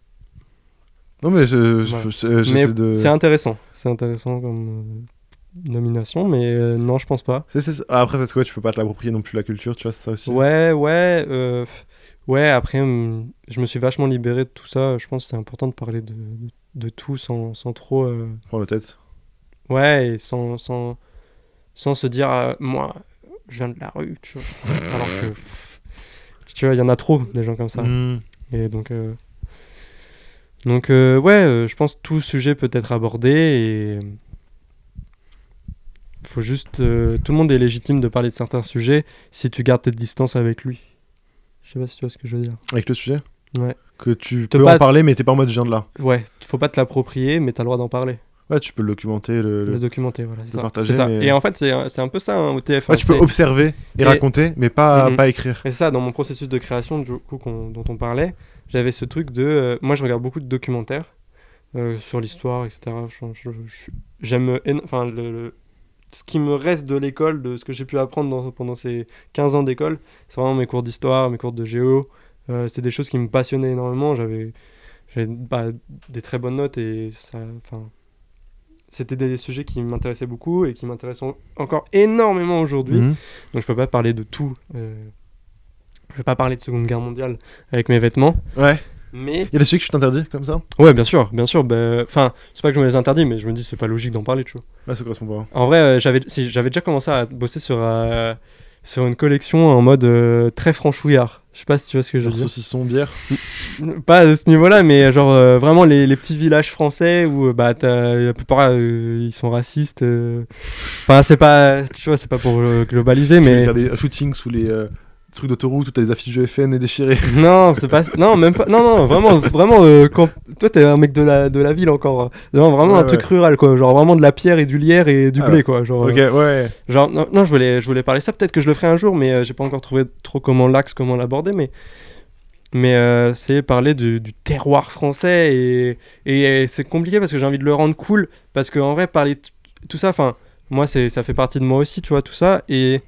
Non, mais je, je- Ouais. je- Mais j'essaie de. c'est intéressant. C'est intéressant comme nomination, mais euh, non, je pense pas. Ah, Après, parce que ouais, tu peux pas te l'approprier non plus la culture, tu vois, ça aussi. Ouais, ouais, euh, ouais. Après, hum, je me suis vachement libéré de tout ça. Je pense que c'est important de parler de, de, de tout sans, sans trop. euh, Prends le tête. ouais, et sans, sans, sans se dire, moi, je viens de la rue, tu vois. Alors que, pff, tu vois, il y en a trop des gens comme ça. Mhm. Et donc, donc ouais, je pense que tout sujet peut être abordé et faut juste, euh, tout le monde est légitime de parler de certains sujets si tu gardes tes distances avec lui. Je sais pas si tu vois ce que je veux dire. Avec le sujet? Ouais. Que tu peux en parler, mais t'es pas en mode je viens de là. Ouais, faut pas te l'approprier, mais t'as le droit d'en parler, Ouais, tu peux le documenter. Le, le- le documenter, voilà. le ça. partager, C'est ça. mais- Et en fait, c'est un- un peu ça hein, au TF. Ouais, tu peux observer et, Et- raconter, mais pas, Mhm. pas écrire. Et c'est ça, dans mon processus de création, du coup, dont on parlait, j'avais ce truc de. euh, moi, je regarde beaucoup de documentaires euh, sur l'histoire, etc. J'aime. Enfin, le- ce qui me reste de l'école, de ce que j'ai pu apprendre dans- pendant ces 15 ans d'école, c'est vraiment mes cours d'histoire, mes cours de géo. Euh, c'est des choses qui me passionnaient énormément. J'avais bah, des très bonnes notes et ça. C'était des sujets qui m'intéressaient beaucoup et qui m'intéressent en- encore énormément aujourd'hui. Mhm. Donc je peux pas parler de tout. euh, Je vais pas parler de Seconde Guerre mondiale avec mes vêtements. Ouais. Mais Il y a des sujets que je t'interdis comme ça ouais, bien sûr, bien sûr. bah, Enfin, c'est pas que je me les interdis, mais je me dis c'est pas logique d'en parler, tu vois. Ouais, ça correspond pas. En vrai, euh, j'avais si, j'avais déjà commencé à bosser sur euh, sur une collection en mode euh, très franchouillard. Je sais pas si tu vois ce que je veux dire. saucisson, bière. Pas à ce niveau-là, mais genre vraiment les, les petits villages français où bah la plupart ils sont racistes. Enfin, c'est pas, tu vois, c'est pas pour globaliser, Tu mais faire des shootings sous les trucs d'autoroute où t'as des affiches du FN et déchirées. Non, c'est pas. Non, même pas. Non, non, vraiment, vraiment. euh, quand... Toi, t'es un mec de la, de la ville encore. euh. Non, vraiment Ouais, un truc rural, quoi. Genre vraiment de la pierre et du lierre et du Ah blé, quoi. Genre, Ok, euh, ouais. genre non, non, je voulais, je voulais parler ça. Peut-être que je le ferai un jour, mais euh, j'ai pas encore trouvé trop comment l'axe, comment l'aborder. Mais, mais euh, c'est parler du, du terroir français et, et c'est compliqué parce que j'ai envie de le rendre cool. Parce qu'en vrai, parler de tout ça, enfin, moi, ça fait partie de moi aussi, tu vois, tout ça. Et.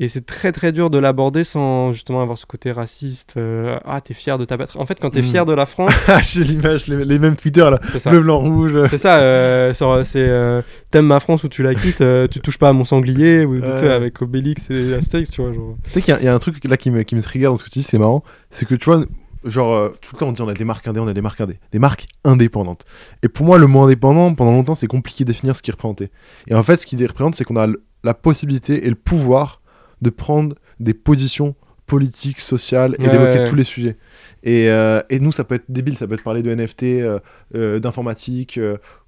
Et c'est très très dur de l'aborder sans justement avoir ce côté raciste. euh, ah, t'es fier de ta patrie. En fait, quand t'es Mm. fier de la France, Ah, j'ai l'image, les, les mêmes Twitter là. c'est ça. Bleu, blanc, rouge. C'est ça, euh, c'est euh, t'aimes ma France ou tu la quittes, tu touches pas à mon sanglier, ou avec Obélix et Astérix, tu vois. Genre. Tu sais qu'il y a- il y, a un truc là qui me, qui me trigger dans ce que tu dis, c'est marrant. C'est que tu vois, genre, euh, tout le temps on dit on a des marques indé, on a des marques indé. Des marques indépendantes. Et pour moi, le mot indépendant, pendant longtemps, c'est compliqué de définir ce qu'il représentait. Et en fait, ce qu'il représente, c'est qu'on a la possibilité et le pouvoir de prendre des positions politiques, sociales et Ouais, d'évoquer ouais. tous les sujets. Et, euh, et nous, ça peut être débile, ça peut être parler de NFT, euh, euh, d'informatique,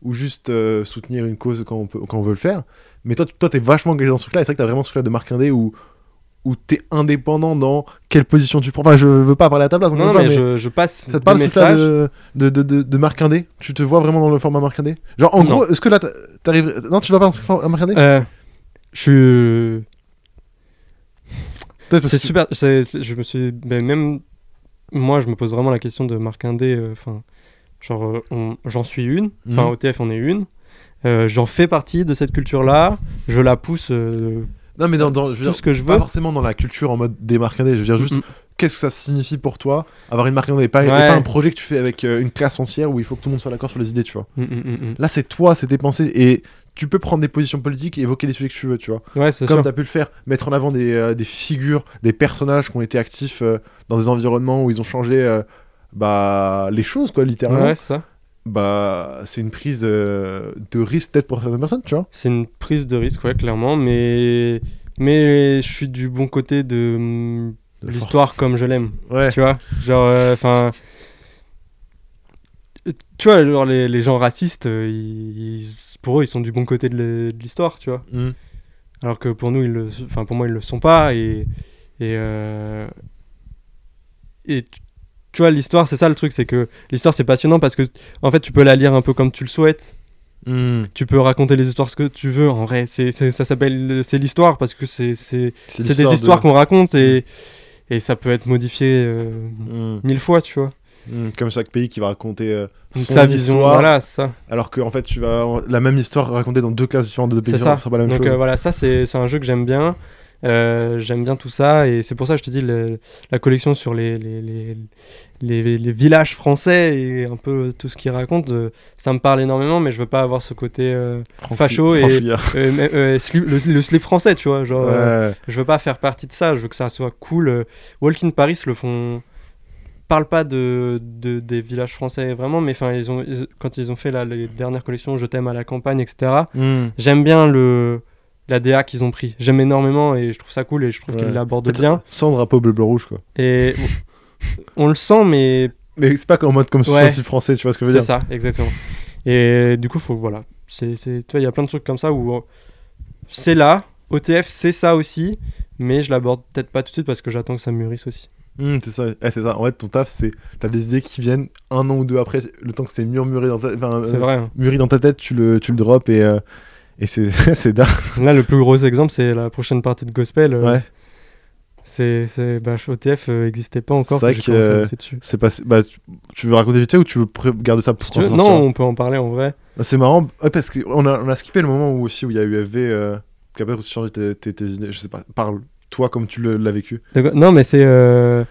ou juste soutenir une cause quand on, peut, quand on veut le faire. Mais toi, tu- toi, t'es vachement engagé dans ce truc-là, et c'est vrai que t'as vraiment ce truc-là de marque indé où, où t'es indépendant dans quelle position tu prends. Enfin, je veux pas parler à ta place, Non, non, mais, mais je, je passe ça te parle ce truc-là de, de, de, de, de marque indé Tu te vois vraiment dans le format marque indé Genre, en Non. gros, est-ce que là, t'a- t'arrives. Non, tu vas pas dans le format marque indé je suis. C'est super. je me suis. ben, même moi, je me pose vraiment la question de marque indé. euh, Enfin, genre, euh, j'en suis une. Enfin, Mhm. OTF, on est une. Euh, J'en fais partie de cette culture-là. Je la pousse Non, mais dans, dans- je veux dire, ce que je pas veux. forcément dans la culture en mode des marques indé. Je veux dire juste, qu'est-ce que ça signifie pour toi avoir une marque indé et pas, et pas un projet que tu fais avec euh, une classe entière où il faut que tout le monde soit d'accord sur les idées, tu vois. mm, mm, mm, Là, c'est toi, c'est tes pensées. Et tu peux prendre des positions politiques et évoquer les sujets que tu veux, tu vois. Ouais, c'est Comme sûr. tu as pu le faire, mettre en avant des, euh, des figures, des personnages qui ont été actifs euh, dans des environnements où ils ont changé euh, bah, les choses, quoi, littéralement. Ouais, c'est ça. Bah, c'est une prise de risque peut-être pour certaines personnes, tu vois. C'est une prise de risque, ouais, clairement, mais mais je suis du bon côté de De l'histoire comme je l'aime, Ouais. tu vois. Genre, enfin, tu vois, genre les, les gens racistes, euh, ils- ils- pour eux, ils sont du bon côté de l'histoire, tu vois. Mm. Alors que pour nous, ils le, enfin pour moi, ils le sont pas et et euh, et tu- vois, l'histoire, c'est ça le truc, c'est que l'histoire c'est passionnant parce que en fait, tu peux la lire un peu comme tu le souhaites. Mm. tu peux raconter les histoires ce que tu veux. En vrai, c'est, ça s'appelle c'est l'histoire parce que c'est, c'est, des histoires de- qu'on raconte et, et ça peut être modifié euh, Mm. mille fois, tu vois. Mm. Comme chaque pays qui va raconter euh, son sa vision, histoire, voilà, c'est ça. alors qu'en fait, tu vas la même histoire racontée dans deux classes différentes de deux pays ça. sera pas la même Donc chose. euh, voilà, ça c'est, un jeu que j'aime bien. Euh, j'aime bien tout ça et c'est pour ça que je te dis le- la collection sur les, les, les, les- les villages français et un peu tout ce qu'ils racontent, euh, ça me parle énormément, mais je veux pas avoir ce côté euh, facho et- slip- le, le slip français, tu vois. Genre, Ouais. je veux pas faire partie de ça, je veux que ça soit cool. Walk in Paris le font. Parle pas de, de- des villages français vraiment, mais enfin ils ont ils- quand ils ont fait la, les dernières collections Je t'aime à la campagne, etc. Mm. J'aime bien le la DA qu'ils ont pris. J'aime énormément et je trouve ça cool et je trouve Ouais. qu'ils l'abordent bien. Sans drapeau bleu, blanc, rouge, quoi. Et on le sent, mais Mais c'est pas en mode comme Ouais. si français, tu vois ce que je veux c'est dire. ça, exactement. Et du coup, faut voilà. C'est, c'est, tu vois, il y a plein de trucs comme ça où c'est là. OTF, c'est ça aussi, mais je l'aborde peut-être pas tout de suite parce que j'attends que ça mûrisse aussi. Mm, c'est ça. Eh, c'est ça. En fait, ton taf, c'est t'as des idées qui viennent un an ou deux après, le temps que c'est murmuré dans ta, enfin, euh, vrai. hein. mûri dans ta tête, tu le, tu le drops et euh, et c'est c'est dark. Là, le plus gros exemple, c'est la prochaine partie de Gospel. euh, Ouais. C'est, c'est, bah, OTF euh, existait pas encore. C'est vrai que, euh. C'est pas... bah, tu- tu veux raconter vite fait ou tu veux garder ça pour Si tu veux- non, on peut en parler en vrai. Ah, C'est marrant, ouais, parce qu'on a, on a skippé le moment où aussi où il y a UFV euh, qui a peut-être aussi changé tes, tes- tes idées. Je sais pas, parle toi comme tu l'as vécu. Non, mais c'est euh,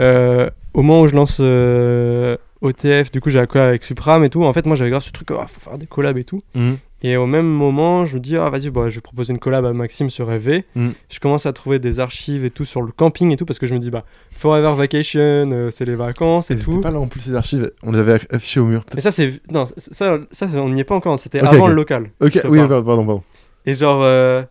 euh, au moment où je lance euh, OTF, du coup j'ai la collab avec Supram et tout. En fait, moi j'avais grave ce truc, oh, faut faire des collabs et tout. Et au même moment, je me dis, ah vas-y, bah, je vais proposer une collab à Maxime sur FV. Mhm. Je commence à trouver des archives et tout sur le camping et tout, parce que je me dis, bah, Forever Vacation, euh, c'est les vacances et étaient tout. pas là en plus ces archives, on les avait affichées au mur. Mais ça, c'est. Non, ça, ça, on n'y est pas encore, c'était avant le local. Ok, oui, pardon, pardon. pardon. Et genre, euh,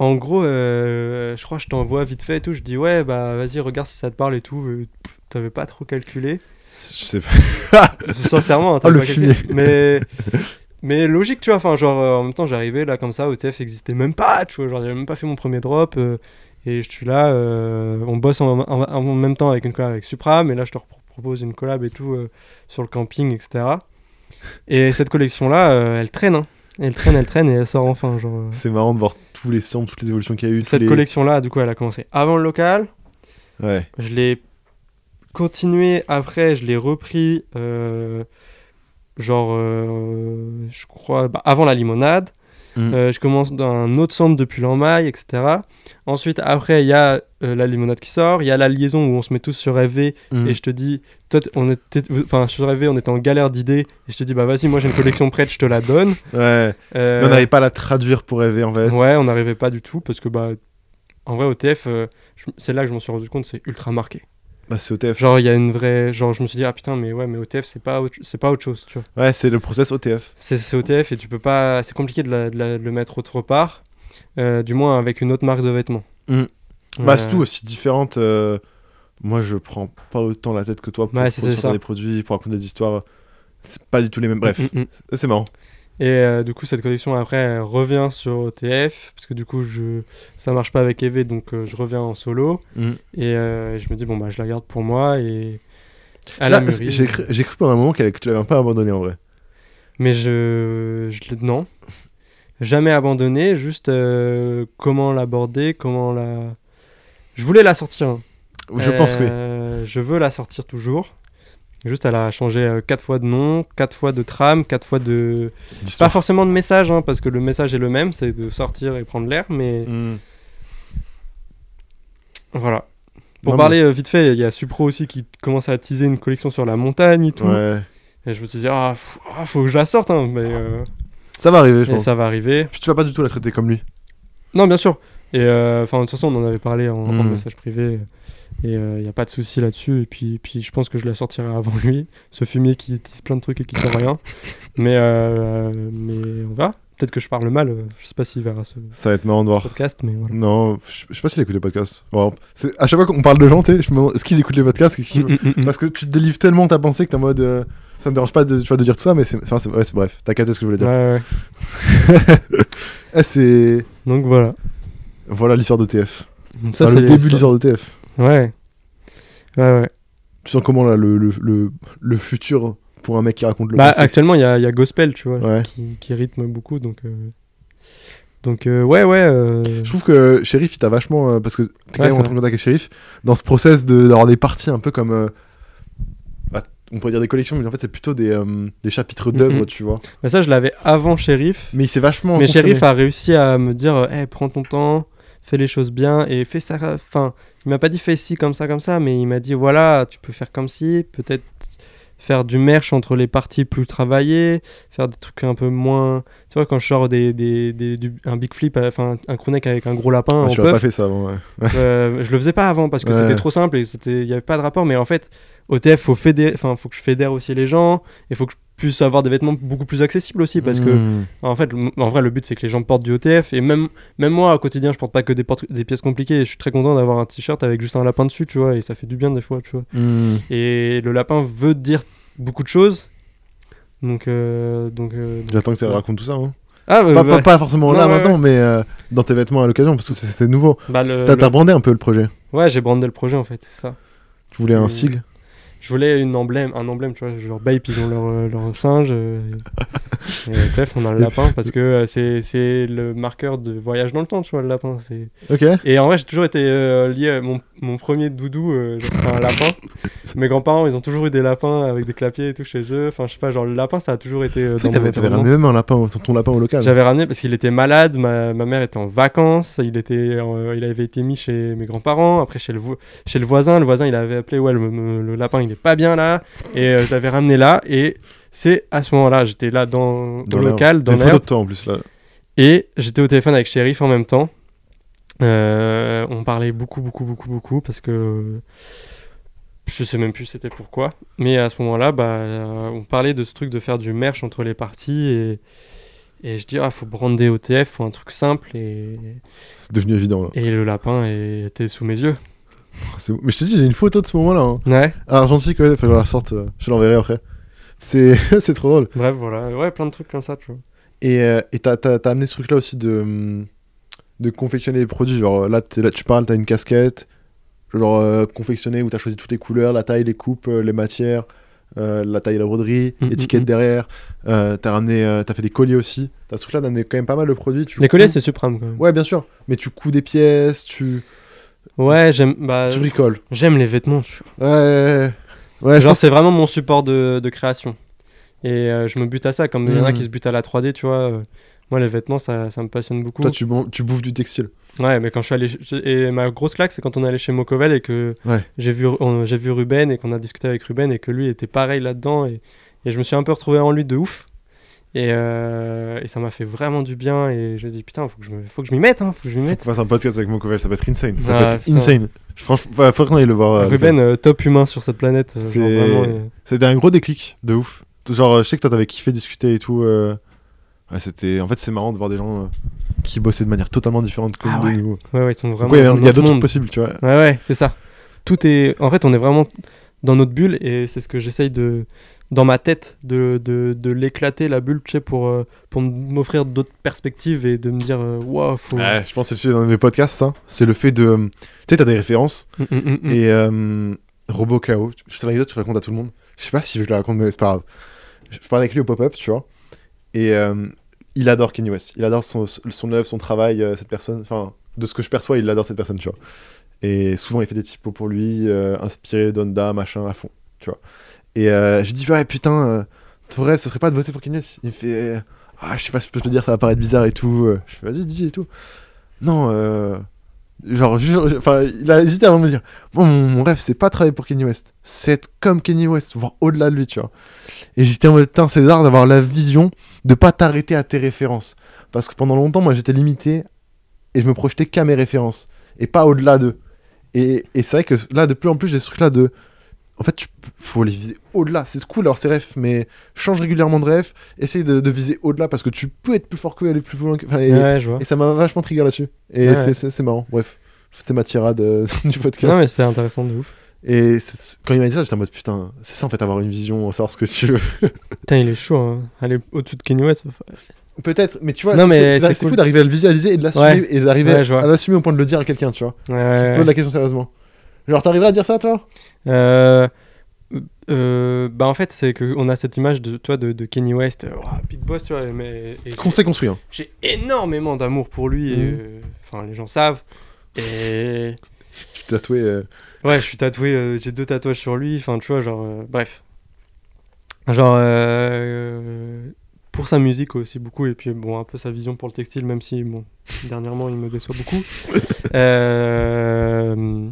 en gros, euh, je crois que je t'envoie vite fait et tout. Je dis, ouais, bah vas-y, regarde si ça te parle et tout. Euh, T'avais pas trop calculé. Je sais pas. Sincèrement, Oh, le pas calculé. Mais, mais logique, tu vois. Enfin, genre, euh, en même temps, j'arrivais là comme ça, OTF existait même pas, tu vois. Genre, j'avais même pas fait mon premier drop. euh, et je suis là, on bosse en, en- en même temps avec une collab avec Supra, mais là, je te propose une collab et tout sur le camping, etc. Et cette collection-là, euh, elle traîne, hein. Elle traîne, elle traîne et elle sort enfin. Genre. C'est marrant de voir tous les samples, toutes les évolutions qu'il y a eu. Cette les- collection-là, du coup, elle a commencé avant le local. Ouais. Je l'ai continué après, je l'ai repris, euh, genre, euh, je crois, bah, avant la limonade. Mhm. Euh, je commence dans un autre centre depuis l'emmaille, etc. Ensuite, après, il y a euh, la limonade qui sort. Il y a la liaison où on se met tous sur FV. Mhm. Et je te dis, toi, on était, enfin, sur FV, on était en galère d'idées. Et je te dis, bah vas-y, moi j'ai une collection prête, je te la donne. Ouais. Euh, Mais on n'arrive pas à la traduire pour rêver en fait. Ouais, on n'arrivait pas du tout parce que, bah, en vrai, OTF, c'est là que je m'en suis rendu compte, c'est ultra marqué. Bah, c'est OTF. Genre, il y a une vraie. Genre, je me suis dit, ah putain, mais ouais, mais OTF, c'est pas, autre- c'est pas autre chose, tu vois. Ouais, c'est le process OTF. C'est OTF et tu peux pas. C'est compliqué de, la- de la- de le mettre autre part, euh, du moins avec une autre marque de vêtements. Mm. Euh, Bah, c'est tout aussi différente. euh, Moi, je prends pas autant la tête que toi pour, sortir ça. des produits, pour raconter des histoires. C'est pas du tout les mêmes. Bref, mm, mm. c'est marrant. Et euh, du coup, cette collection après elle revient sur OTF parce que du coup, je... ça marche pas avec EV donc euh, je reviens en solo. Mm. Et euh, je me dis, bon, bah, je la garde pour moi et. J'ai cru, pendant un moment qu'elle- que tu l'avais un peu abandonné en vrai. Mais je, je non, jamais abandonné. Juste comment l'aborder, comment la. Je voulais la sortir. hein. Je pense que oui. Je veux la sortir toujours. Juste, elle a changé euh, quatre fois de nom, quatre fois de trame, quatre fois de. Pas forcément de message, hein, parce que le message est le même, c'est de sortir et prendre l'air, mais Mm. voilà. Pour Non, parler euh, vite fait, il y a Supro aussi qui commence à teaser une collection sur la montagne et tout. Ouais. Et je me suis dit, ah, ah, faut que je la sorte, hein, mais euh, Ça va arriver, je et pense. ça va arriver. Puis tu vas pas du tout la traiter comme lui. Non, bien sûr. Et euh, enfin, de toute façon, on en avait parlé en, en Mm. message privé. Et il n'y a pas de souci là-dessus. Et puis, puis, je pense que je la sortirai avant lui. Ce fumier qui tisse plein de trucs et qui sert à rien. mais, euh, mais on verra. Peut-être que je parle mal. euh, Je sais pas s'il verra ce Ça va être marrant de voir. podcast, mais voilà. Non, je je sais pas s'il écoute les podcasts. Bon, c'est- à chaque fois qu'on parle de gens, tu sais, je me demande est-ce qu'ils écoutent les podcasts qu'ils- Mm, mm, mm. Parce que tu te délivres tellement ta pensée que t'es en mode. euh, ça me dérange pas de, tu vois, de dire tout ça, mais c'est enfin, c'est- ouais, c'est- bref, t'as capté ce que je voulais Ouais, dire. ouais. Eh, c'est. Donc voilà. Voilà l'histoire d'ETF. Donc ça, Enfin, c'est le début de l'histoire d'ETF. Ouais. Ouais, ouais. Tu sens comment là le, le, le, le futur pour un mec qui raconte le Bah, passé actuellement, il y a, y a Gospel, tu vois, Ouais. qui, qui rythme beaucoup. Donc, euh, donc euh, ouais, ouais. euh, Je trouve que Sheriff, il t'a vachement. parce que t'es quand Ouais, même c'est en train de contact avec Sheriff, dans ce process de- d'avoir des parties un peu comme. bah, on pourrait dire des collections, mais en fait, c'est plutôt des, des chapitres d'œuvres, tu vois. Mais ça, je l'avais avant Sheriff. Mais il s'est vachement. Mais confirmé. Sheriff a réussi à me dire Hey, prends ton temps, fais les choses bien et fais ça. Enfin, il m'a pas dit fais ci comme ça, comme ça, mais il m'a dit voilà, tu peux faire comme ci, peut-être faire du merch entre les parties plus travaillées, faire des trucs un peu moins. Tu vois, quand je sors des, des, des- du- un big flip, euh, enfin un crewneck avec un gros lapin Ouais, en n'aurais puff, pas fait ça avant, ouais. euh, je le faisais pas avant parce que Ouais. c'était trop simple et il y avait pas de rapport mais en fait OTF faut fédérer faut que je fédère aussi les gens et faut que je puisse avoir des vêtements beaucoup plus accessibles aussi parce que Mhm. en fait en vrai le but c'est que les gens portent du OTF et même même moi au quotidien je porte pas que des, des pièces compliquées et je suis très content d'avoir un t-shirt avec juste un lapin dessus tu vois et ça fait du bien des fois tu vois Mhm. et le lapin veut dire beaucoup de choses donc euh, donc, euh, donc- J'attends que ça raconte tout ça. Hein. ah pas, bah, pas, pas forcément Non, là ouais, maintenant, mais euh, dans tes vêtements à l'occasion, parce que c'est- nouveau. bah, T'as le- brandé un peu le projet. ouais j'ai brandé le projet en fait c'est ça Tu voulais un sigle je voulais une emblème, un emblème, tu vois, genre Bape, ils ont leur, leur singe, euh, et TF, on a le lapin, parce que euh, c'est, c'est le marqueur de voyage dans le temps, tu vois, le lapin. C'est... Ok. Et en vrai, j'ai toujours été euh, lié à mon, mon premier doudou, euh, c'était un lapin. Mes grands-parents, ils ont toujours eu des lapins avec des clapiers et tout chez eux. Enfin, je sais pas, genre, le lapin, ça a toujours été. euh, Tu sais dans t'avais, ramené même un lapin, ton, ton lapin au local. J'avais ramené parce qu'il était malade, ma, ma mère était en vacances, il, était, euh, il avait été mis chez mes grands-parents, après chez le, vo- chez le voisin, le voisin il avait appelé, ouais, le, le- le lapin il est pas bien là, et euh, je l'avais ramené là, et c'est à ce moment-là, j'étais là dans, Dans au l'air. local, dans l'air, en plus là. et j'étais au téléphone avec Shérif en même temps. Euh, on parlait beaucoup, beaucoup, beaucoup, beaucoup, parce que je sais même plus c'était pourquoi, mais à ce moment-là, bah, euh, on parlait de ce truc de faire du merch entre les parties, et, et je dis, ah, faut brander OTF, faut un truc simple, et, C'est devenu évident là. et le lapin était sous mes yeux. Mais je te dis, j'ai une photo de ce moment-là. Hein. Ouais, Ah, argentique, ouais, faut que je la sorte. euh, je l'enverrai après. C'est, trop drôle. bref, voilà. Ouais, plein de trucs comme ça, tu vois. Et euh, t'as amené ce truc-là aussi de, hum, de confectionner les produits. Genre là, tu parles, t'as une casquette. Genre euh, confectionner où t'as choisi toutes les couleurs, la taille, les coupes, euh, les matières, euh, la taille et la broderie, Mm, l'étiquette mm, mm. derrière. Euh, t'as ramené, t'as fait des colliers aussi. T'as ce truc-là d'amener quand même pas mal de produits. Tu Les colliers, c'est suprême, quand même. Ouais, bien sûr. Mais tu couds des pièces, tu, Ouais, j'aime bah, tu bricoles. j'aime les vêtements, tu. Ouais, ouais, Genre, pense c'est vraiment mon support de, de création. Et je me bute à ça, comme il y en a Mhm. qui se butent à la 3D, tu vois. Moi, les vêtements, ça, ça me passionne beaucoup. toi, tu, bouffes du textile. Ouais, mais quand je suis allé. Et ma grosse claque, c'est quand on est allé chez Mocovel et que Ouais. j'ai vu, j'ai vu Ruben et qu'on a discuté avec Ruben et que lui était pareil là-dedans. Et, et je me suis un peu retrouvé en lui de ouf. Et, euh, et ça m'a fait vraiment du bien. Et je me dis, putain, faut que je me- faut que je m'y mette, hein, faut que je m'y Faut mette. fasse un podcast avec Mokovel, ça va être insane. Ça Ah, va être putain. insane. Je- Franchement, faudrait qu'on aille le voir. euh, Ruben, euh, top humain sur cette planète. euh, C'était un gros déclic, de ouf. Genre, je sais que toi, t'avais kiffé discuter et tout. Ouais, c'était... En fait, c'est marrant de voir des gens euh, qui bossaient de manière totalement différente que Ah ouais. nous. ouais, ouais, ils sont vraiment. il y a- d'autres trucs possibles, tu vois. Ouais, ouais, c'est ça. Tout est. En fait, on est vraiment dans notre bulle et c'est ce que j'essaye de. Dans ma tête, de, de, de l'éclater, la bulle, tu sais, pour, euh, pour m'offrir d'autres perspectives et de me dire, euh, waouh, faut. Ouais, je pense que c'est le sujet d'un de mes podcasts, ça. C'est le fait de. Tu sais, t'as des références. Mm, mm, mm, mm. Et euh, Robo KO, je sais l'anecdote, je raconte à tout le monde. Je sais pas si je la raconte, mais c'est pas grave. Je, je parlais avec lui au pop-up, tu vois. Et euh, il adore Kanye West. Il adore son, œuvre, son travail, euh, cette personne. Enfin, de ce que je perçois, il adore cette personne, tu vois. Et souvent, il fait des typos pour lui, euh, inspiré d'Onda, machin, à fond, tu vois. Et euh, je dis, ouais, putain, euh, ton rêve, ce serait pas de bosser pour Kanye West? Il me fait, euh, ah, je sais pas si je peux te dire, ça va paraître bizarre et tout. Euh, Je fais, vas-y, dis et tout. Non, genre, enfin, il a hésité avant de me dire, Bon, mon, rêve, c'est pas travailler pour Kanye West, c'est être comme Kanye West, voire au-delà de lui, tu vois. Et j'étais en mode, putain, c'est d'avoir la vision de pas t'arrêter à tes références. Parce que pendant longtemps, moi, j'étais limité et je me projetais qu'à mes références et pas au-delà d'eux. Et, et c'est vrai que là, de plus en plus, j'ai ce truc-là de. En fait, tu- faut les viser au-delà. C'est cool, alors c'est rêves, mais change régulièrement de rêve, essaye de, de viser au-delà parce que tu peux être plus fort qu'eux, aller plus loin que. enfin, et, Ouais, ça m'a vachement trigger là-dessus. Et Ouais, c'est- ouais. c'est c'est marrant. Bref, c'était ma tirade euh, du podcast. Non, mais c'est intéressant de ouf. Et quand il m'a dit ça, j'étais en mode putain, c'est ça en fait, avoir une vision, savoir ce que tu veux. Putain, il est chaud, hein. Aller au-dessus de Kanye West. Peut-être, mais tu vois, c'est- fou d'arriver à le visualiser et de l'assumer Ouais. et d'arriver Ouais, à l'assumer au point de le dire à quelqu'un, tu vois. Ouais, Tu te poses la question sérieusement. Genre, t'arriverais à dire ça, toi? Euh, euh, bah en fait c'est que on a cette image de toi de, de Kanye West ouah, Big Boss tu vois mais Qu'on s'est construit. Hein. j'ai énormément d'amour pour lui Mhm. euh, enfin les gens savent et Je t'ai tatoué. Ouais je suis tatoué euh, j'ai deux tatouages sur lui enfin tu vois genre euh, bref. Genre euh, pour sa musique aussi beaucoup et puis bon un peu sa vision pour le textile même si bon dernièrement il me déçoit beaucoup. Euh,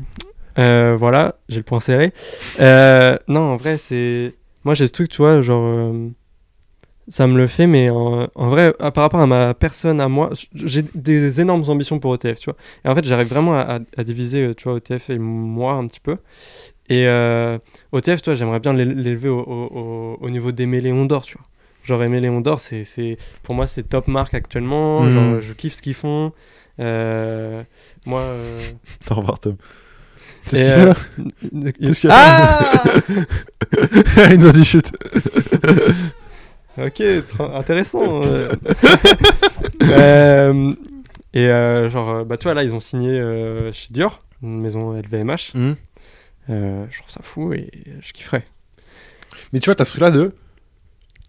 euh, voilà j'ai le point serré. Euh, non en vrai c'est moi j'ai ce truc tu vois genre ça me le fait mais en, en vrai à- par rapport à ma personne à moi j'ai des énormes ambitions pour ETF tu vois et en fait j'arrive vraiment à, à- à diviser euh, tu vois ETF et moi un petit peu et euh, OTF, tu vois, j'aimerais bien l'é- l'élever au, au- au- au niveau d'Aimé Léon d'Or, tu vois. Genre Aimé Léon d'Or, c'est, pour moi, c'est top marque actuellement. Genre, je kiffe ce qu'ils font. Euh, moi. euh, au revoir, Tom. C'est ce qu'il euh, fait là Qu'est-ce qu'il y a Ah Il nous a dit chute. Ok, intéressant. euh. Et euh, genre, euh, bah, tu vois, là, ils ont signé euh, chez Dior, une maison LVMH. Euh, je trouve ça fou et je kifferais. Mais tu vois, t'as ce truc-là de.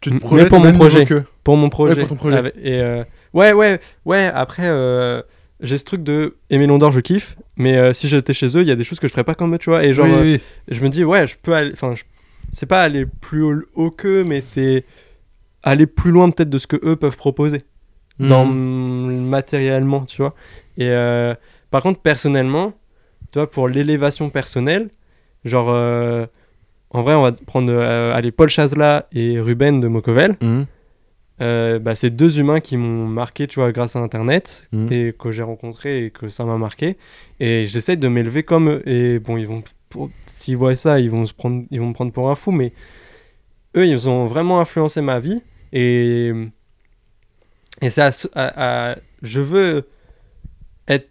Tu te Mais projettes pour mon projet. qu'eux. Pour mon projet. pour ton projet. avec- et euh, ouais, ouais, ouais. Après, euh, j'ai ce truc de aimer Londres, je kiffe. Mais euh, si j'étais chez eux, il y a des choses que je ferais pas comme eux, tu vois. Et genre, oui, euh, oui. je me dis, ouais, je peux aller. Enfin, je- c'est pas aller plus haut, haut qu'eux, mais c'est aller plus loin peut-être de ce que eux peuvent proposer. dans Mhm. matériellement, tu vois. Et euh, par contre, personnellement, tu vois, pour l'élévation personnelle, genre, euh, en vrai, on va prendre euh, allez, Paul Chazla et Ruben de Mokovel. Mhm. Euh, bah, c'est deux humains qui m'ont marqué, tu vois, grâce à Internet Mhm. et que j'ai rencontré et que ça m'a marqué. Et j'essaie de m'élever comme eux. Et bon, ils vont, s'ils voient ça, ils vont se prendre, ils vont me prendre pour un fou. Mais eux, ils ont vraiment influencé ma vie. Et et c'est à à- je veux être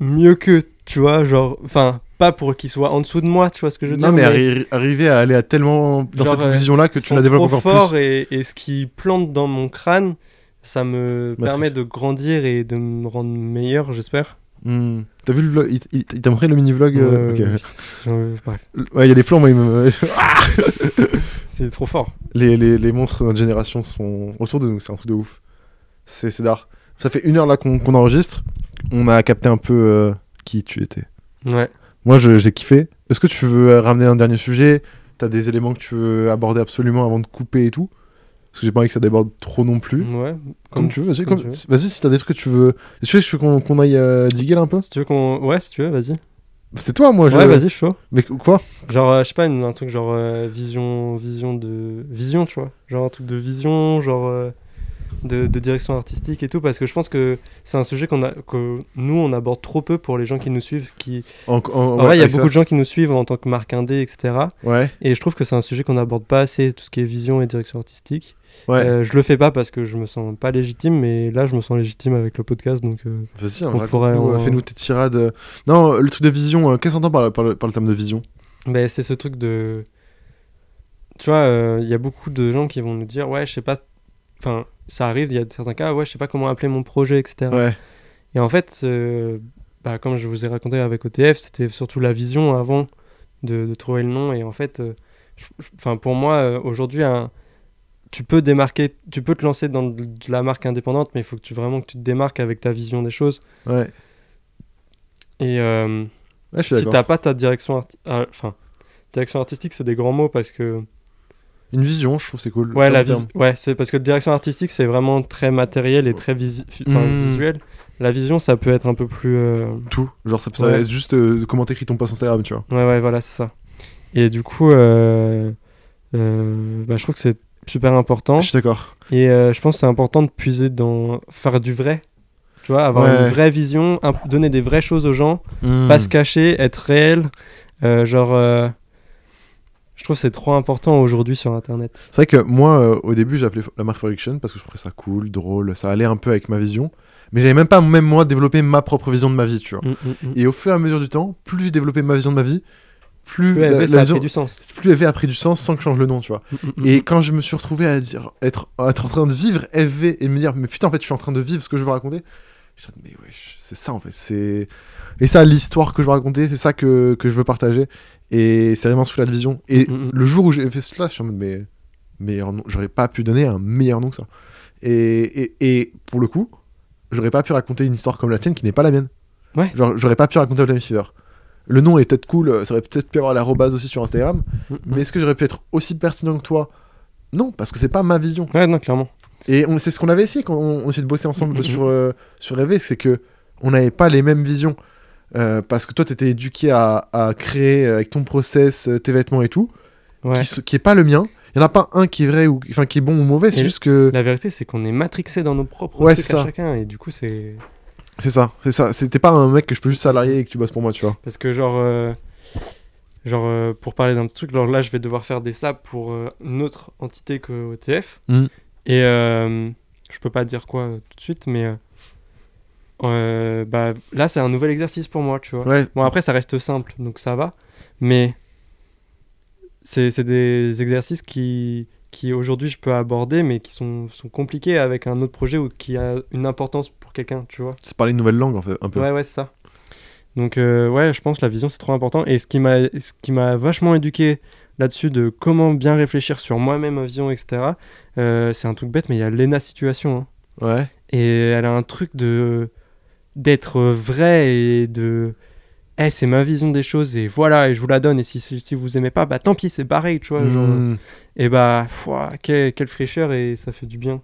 mieux qu'eux, tu vois, genre, enfin, pas pour qu'ils soient en dessous de moi, tu vois ce que je veux Non, dire. mais arri- arriver à aller à tellement dans Genre, cette euh, vision-là que tu la développes encore forts plus. Et, et ce qui plante dans mon crâne, ça me permet de grandir et de me rendre meilleur, j'espère. Hmm. T'as vu le vlog? Il, il- il t'a montré le mini-vlog euh, Ouais, ok. ouais, j'en- bref, Ouais, il y a des plans, moi, ils me- c'est trop fort. les, les, les monstres de notre génération sont autour de nous, c'est un truc de ouf. C'est d'art. Ça fait une heure là qu'on qu'on enregistre. On a capté un peu euh, qui tu étais. Ouais. Moi, j'ai kiffé. Est-ce que tu veux euh, ramener un dernier sujet? T'as des éléments que tu veux aborder absolument avant de couper et tout? Parce que j'ai pas envie que ça déborde trop non plus. Ouais. Comme, tu veux, vas-y. Vas-y, si t'as des trucs que tu veux. Est-ce que tu veux qu'on qu'on aille euh, diguer là un peu? Si tu veux qu'on. Ouais, si tu veux, vas-y. C'est toi, moi. Je... Ouais, vas-y, chaud. Mais quoi? Genre, euh, je sais pas, une- un truc genre euh, vision, vision de. Vision, tu vois. Genre un truc de vision, genre. De, de direction artistique et tout, parce que je pense que c'est un sujet qu'on a, que nous on aborde trop peu pour les gens qui nous suivent. Qui... En, en- En ouais, vrai, il y a beaucoup ça. de gens qui nous suivent en tant que marque indé, etc. Ouais, Et je trouve que c'est un sujet qu'on n'aborde pas assez, tout ce qui est vision et direction artistique. ouais. Euh, je le fais pas parce que je me sens pas légitime, mais là je me sens légitime avec le podcast, donc euh, Vas-y, on pourrait euh, en- fais-nous tes tirades. Non, le truc de vision, euh, qu'est-ce qu'on entend par, le- par le, par le terme de vision? Ben, c'est ce truc de. Tu vois, euh, il y a beaucoup de gens qui vont nous dire Ouais, je sais pas. Enfin, ça arrive, il y a certains cas, ouais, je sais pas comment appeler mon projet, etc. Ouais, Et en fait, euh, bah, comme je vous ai raconté avec OTF, c'était surtout la vision avant de, de trouver le nom. Et en fait, euh, enfin, pour moi, euh, aujourd'hui, un- tu peux démarquer, tu peux te lancer dans de la marque indépendante, mais il faut que tu vraiment que tu te démarques avec ta vision des choses. ouais. Et Ouais, si t'as pas ta direction, ah, enfin, direction artistique, c'est des grands mots parce que Une vision, je trouve c'est cool. ouais, la un terme. vis- ouais, c'est parce que direction artistique, c'est vraiment très matériel et très visi- fi- enfin, Mm. visuel. La vision, ça peut être un peu plus euh, Tout. Genre, ça peut Ouais. être juste euh, comment t'écris ton post Instagram, tu vois. Ouais, ouais, voilà, c'est ça. Et du coup, euh, bah, je trouve que c'est super important. Je suis d'accord. Et je pense que c'est important de puiser dans. faire du vrai. Tu vois, avoir Ouais. une vraie vision, donner des vraies choses aux gens, Hmm. pas se cacher, être réel. Genre. Je trouve que c'est trop important aujourd'hui sur Internet. C'est vrai que moi, euh, au début, j'ai appelé la marque Friction parce que je trouvais ça cool, drôle, ça allait un peu avec ma vision. Mais j'avais même pas, même moi, développé ma propre vision de ma vie, tu vois. Mm, mm, mm. Et au fur et à mesure du temps, plus j'ai développé ma vision de ma vie, plus, Plus la, ça a vision- pris du sens. plus FV a pris du sens sans que je change le nom, tu vois. Et quand je me suis retrouvé à dire, être, en train de vivre FV et me dire, mais putain, en fait, je suis en train de vivre ce que je veux raconter, je me dis, mais wesh, c'est ça en fait. C'est... Et ça, l'histoire que je veux raconter, c'est ça que, que je veux partager. Et c'est vraiment sous la vision. Et Mm, mm. le jour où j'ai fait cela, je suis en mode, mais meilleur nom, j'aurais pas pu donner un meilleur nom que ça. Et, et, et pour le coup, j'aurais pas pu raconter une histoire comme la tienne qui n'est pas la mienne. Ouais. Genre, j'aurais pas pu raconter Time Fever. Le nom est peut-être cool, ça aurait peut-être pu avoir l'arrobase aussi sur Instagram, Mm, mm. mais est-ce que j'aurais pu être aussi pertinent que toi? Non, parce que c'est pas ma vision. Ouais, non, clairement. Et c'est ce qu'on avait essayé quand on, on essayait de bosser ensemble sur, euh, sur Rêver, c'est que on n'avait pas les mêmes visions. Euh, parce que toi, tu étais éduqué à, à créer euh, avec ton process, euh, tes vêtements et tout, Ouais. qui, qui est pas le mien. Il y en a pas un qui est vrai ou enfin qui est bon ou mauvais, c'est juste que La vérité, c'est qu'on est matrixé dans nos propres Ouais, trucs c'est à ça. chacun. Et du coup, c'est. c'est ça, c'est ça. C'était pas un mec que je peux juste salarier et que tu bosses pour moi, tu vois. Parce que genre, euh, genre euh, pour parler d'un petit truc, genre là je vais devoir faire des sables pour une autre entité que OTF. Mhm. Et je peux pas dire quoi tout de suite, mais euh, bah, là c'est un nouvel exercice pour moi, tu vois. Ouais. Bon après ça reste simple, donc ça va. Mais c'est des exercices qui, qui aujourd'hui je peux aborder, mais qui sont, sont compliqués avec un autre projet ou qui a une importance pour quelqu'un, tu vois. C'est parler une nouvelle langue en fait, un peu. Ouais, ouais, c'est ça. Donc, euh, ouais, je pense que la vision, c'est trop important. Et ce qui m'a ce qui m'a vachement éduqué là-dessus de comment bien réfléchir sur moi-même ma vision, etc., euh, c'est un truc bête, mais il y a Lena Situation. hein. Ouais. Et elle a un truc de d'être vrai et de eh c'est ma vision des choses et voilà et je vous la donne et si, si, vous aimez pas bah tant pis c'est pareil tu vois genre, Hmm. et bah quelle, quelle fraîcheur et ça fait du bien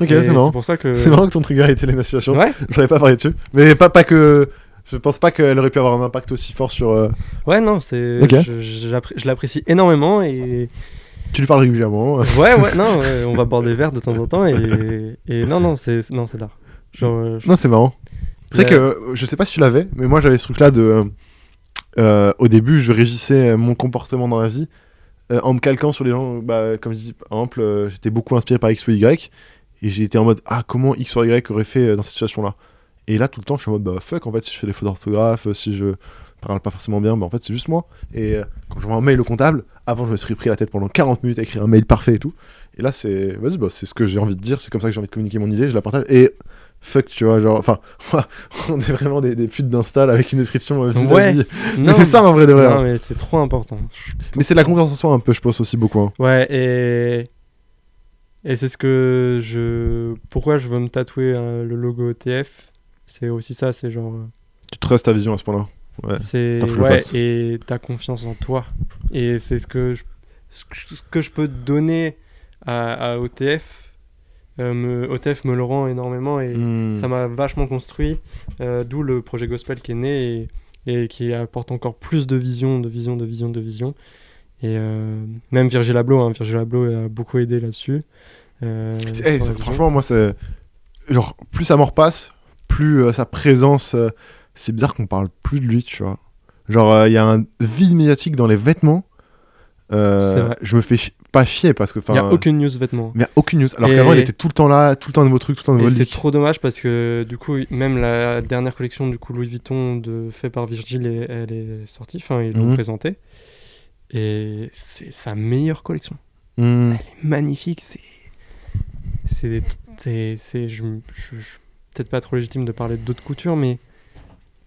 Ok, c'est marrant. c'est pour ça que C'est marrant que ton trigger ait été les situations. ouais Je savais pas parler dessus. Mais pas, pas que. Je pense pas qu'elle aurait pu avoir un impact aussi fort sur. euh, ouais non c'est Ok. je, je l'appré- je l'apprécie énormément et Tu lui parles régulièrement. ouais ouais non ouais, on va boire des verres de temps en temps et, et non non c'est non c'est genre euh, je- Non, c'est marrant. C'est la- que euh, je sais pas si tu l'avais, mais moi j'avais ce truc là de. euh, au début, je régissais mon comportement dans la vie euh, en me calquant sur les gens. Bah, comme je dis, par exemple, euh, j'étais beaucoup inspiré par X ou Y et été en mode Ah, comment X ou Y aurait fait dans cette situation là Et là, tout le temps, je suis en mode Bah, fuck, en fait, si je fais des fautes d'orthographe, si je parle pas forcément bien, bah en fait, c'est juste moi. Et quand je vois un mail au comptable, avant, je me suis pris la tête pendant 40 minutes à écrire un mail parfait et tout. Et là, c'est. Vas-y, bah, c'est ce que j'ai envie de dire, c'est comme ça que j'ai envie de communiquer mon idée, je la partage. Et fuck, tu vois, genre, enfin, on est vraiment des, des putes d'install avec une description euh, Ouais. non, Mais c'est ça en vrai de vrai. non hein. mais c'est trop important Mais c'est la confiance en soi un peu, je pense aussi beaucoup. hein. Ouais, et, et c'est ce que je. Pourquoi je veux me tatouer euh, le logo ETF C'est aussi ça, c'est genre. euh, Tu trustes ta vision à ce point-là. Ouais. C'est. Ouais, et ta confiance en toi. Et c'est ce que je, ce que- ce que je peux donner à, à OTF. Euh, me, OTF me le rend énormément et Hmm. ça m'a vachement construit. euh, D'où le projet Gospel qui est né et, et qui apporte encore plus de vision, de vision, de vision, de vision. Et euh, même Virgil Abloh, hein, Virgil Abloh a beaucoup aidé là-dessus. Euh, Eh, franchement, moi, c'est. Genre, plus sa mort passe, plus sa présence. C'est bizarre qu'on parle plus de lui, tu vois. Genre, il y a un vide médiatique dans les vêtements. Je me fais pas chier parce que. Il n'y a aucune news vêtements. Mais y a aucune news. Alors Et- qu'avant, il était tout le temps là, tout le temps un nouveau truc, tout le temps un nouveau c'est trop dommage parce que du coup, même la dernière collection du coup Louis Vuitton de, fait par Virgil, est- elle est sortie. Enfin, ils l'ont Mhm. présentée. Et c'est sa meilleure collection. Hmm. Elle est magnifique. C'est. C'est. c'est- c'est- je, je- je- Peut-être pas trop légitime de parler d'autres coutures, mais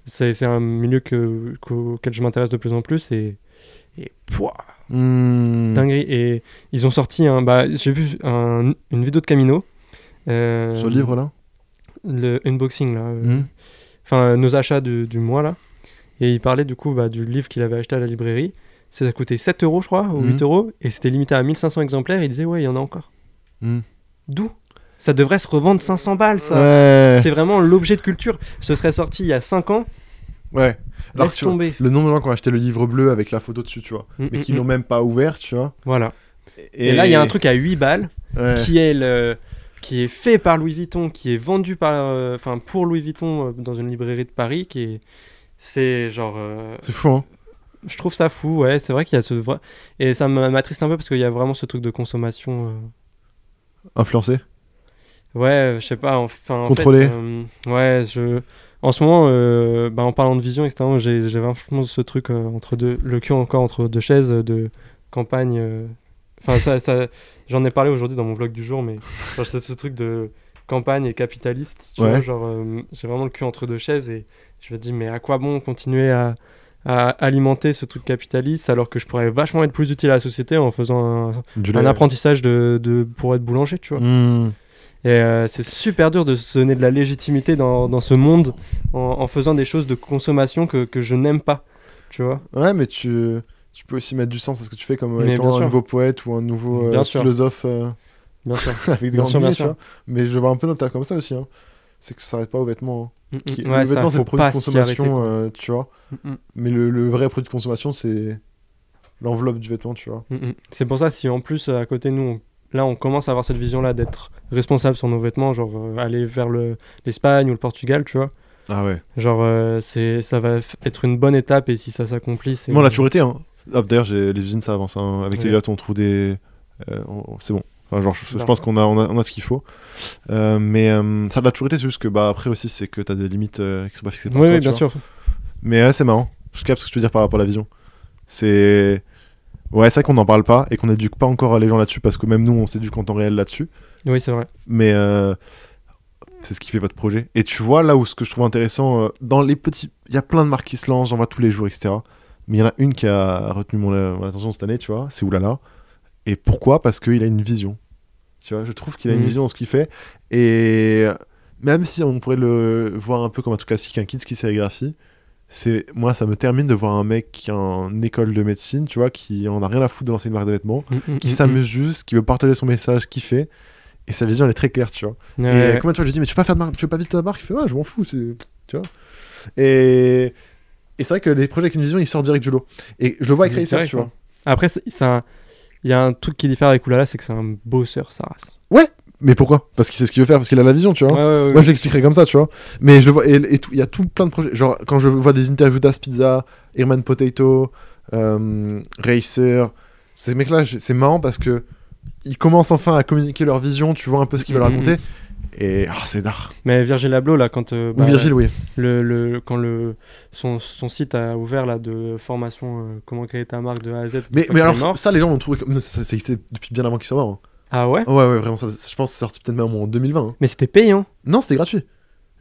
c'est c'est un milieu que, auquel je m'intéresse de plus en plus. Et. Et. pouah, Hmm. dinguerie. Et ils ont sorti un. Bah, j'ai vu un- une vidéo de Camino. euh, Ce livre là Le unboxing, là. euh, Hmm. Enfin, euh, nos achats du, du mois, là. Et il parlait du coup bah, du livre qu'il avait acheté à la librairie. Ça a coûté 7 euros, je crois, ou Mhm. 8 euros. Et c'était limité à 1500 exemplaires. Il disait, ouais, il y en a encore. Hmm. D'où? Ça devrait se revendre 500 balles, ça. Ouais. C'est vraiment l'objet de culture. Ce serait sorti il y a 5 ans. Ouais. Alors, Laisse tu vois, tomber. le nombre de gens qui ont acheté le livre bleu avec la photo dessus, tu vois, Mm, mais mm, qui mm. l'ont même pas ouvert, tu vois. Voilà. Et, là, il y a un truc à 8 balles Ouais. qui est le qui est fait par Louis Vuitton, qui est vendu par, euh, enfin pour Louis Vuitton euh, dans une librairie de Paris, qui est, c'est genre, euh, C'est fou, hein. je trouve ça fou, ouais, c'est vrai qu'il y a ce vrai, et ça m'a- m'attriste un peu parce qu'il y a vraiment ce truc de consommation, euh, Influencé. ouais, je sais pas, enfin, en Contrôlé. fait, euh, ouais, je, en ce moment, euh, bah, en parlant de vision, etc., j'ai vraiment ce truc euh, entre deux, le cul encore entre deux chaises euh, de campagne. Enfin, ça, ça, j'en ai parlé aujourd'hui dans mon vlog du jour, mais c'est ce truc de campagne et capitaliste. Tu Ouais. vois, genre, j'ai vraiment le cul entre deux chaises et je me dis, mais à quoi bon continuer à, à alimenter ce truc capitaliste alors que je pourrais vachement être plus utile à la société en faisant un, apprentissage de, de, pour être boulanger, tu vois. Hmm. Et euh, c'est super dur de se donner de la légitimité dans, dans ce monde en, en faisant des choses de consommation que, que je n'aime pas, tu vois. Ouais, mais tu, tu peux aussi mettre du sens à ce que tu fais comme Mais étant un sûr. nouveau poète ou un nouveau euh, philosophe euh, Bien sûr. avec des Bien sûr, bien tu sûr. vois. Mais je vois un peu notre comme ça aussi. Hein. C'est que ça s'arrête pas aux vêtements. hein. Mm, Qui- mm. Ouais, le ça, vêtement, c'est le produit de consommation, euh, tu vois. Mm. Mais le, le vrai produit de consommation, c'est l'enveloppe du vêtement, tu vois. C'est pour ça, si en plus, à côté de nous, on- là, on commence à avoir cette vision-là d'être responsable sur nos vêtements, genre euh, aller vers le- l'Espagne ou le Portugal, tu vois. Ah ouais. Genre, euh, c'est, ça va être une bonne étape et si ça s'accomplit, c'est. Moi, on l'a toujours été. Hein. Ah, D'ailleurs, les usines, ça avance. hein. Avec Ouais. les gâteaux, on trouve des. euh, c'est bon. Enfin, genre, je, je pense qu'on a, on a, on a ce qu'il faut. Mais ça l'a toujours été, c'est juste que bah, après aussi, c'est que t'as des limites qui sont pas fixées par Oui, toi. oui, bien vois. sûr. Mais ouais, c'est marrant. Je capte ce que tu veux dire par rapport à la vision. C'est. Ouais, c'est vrai qu'on n'en parle pas et qu'on éduque pas encore les gens là-dessus parce que même nous, on s'éduque en temps réel là-dessus. Oui, c'est vrai. Mais euh, c'est ce qui fait votre projet. Et tu vois là où ce que je trouve intéressant, euh, dans les petits, il y a plein de marques qui se lancent, j'en vois tous les jours, etc. Mais il y en a une qui a retenu mon, mon attention cette année, tu vois, c'est Oulala. Et pourquoi? Parce qu'il a une vision. Tu vois, je trouve qu'il a une Mhm. vision dans ce qu'il fait. Et même si on pourrait le voir un peu comme un truc classique, un kit qui sérigraphie, c'est moi ça me termine de voir un mec qui a une école de médecine, tu vois, qui en a rien à foutre de lancer une marque de vêtements, Mm, mm, qui mm, s'amuse juste, qui veut partager son message, qui fait. Et sa vision elle est très claire, tu vois. mm. Et Ouais, combien de fois je lui dis, mais tu veux pas faire de marque, tu veux pas visiter ta marque? Il fait, ouais, je m'en fous, c'est. Tu vois Et. Et c'est vrai que les projets avec une vision, ils sortent direct du lot. Et je le vois avec Racer, tu vois. Après, c'est un- il y a un truc qui diffère avec Oulala, c'est que c'est un bosseur, sa race. Mais pourquoi? Parce qu'il sait ce qu'il veut faire, parce qu'il a la vision, tu vois. Ouais, ouais, ouais. Moi, je l'expliquerai comme ça, tu vois. Mais je le vois, et, il y a tout plein de projets. Genre, quand je vois des interviews d'As Pizza, Herman Potato, euh, Racer, ces mecs-là, c'est marrant parce que ils commencent enfin à communiquer leur vision, tu vois un peu ce qu'ils veulent Mhm. raconter. Et ah, c'est d'art. Mais Virgil Abloh, là, quand, euh, Ou bah, oui. le, le- quand le, son, son site a ouvert là, de formation, euh, comment créer ta marque de A à Z. Mais, mais alors, mort. ça, les gens l'ont trouvé Ça, ça existait depuis bien avant qu'il soit mort. hein. Ah ouais? Ouais, ouais, vraiment, ça, je pense que c'est sorti peut-être même en 2020. hein. Mais c'était payant. Non, c'était gratuit.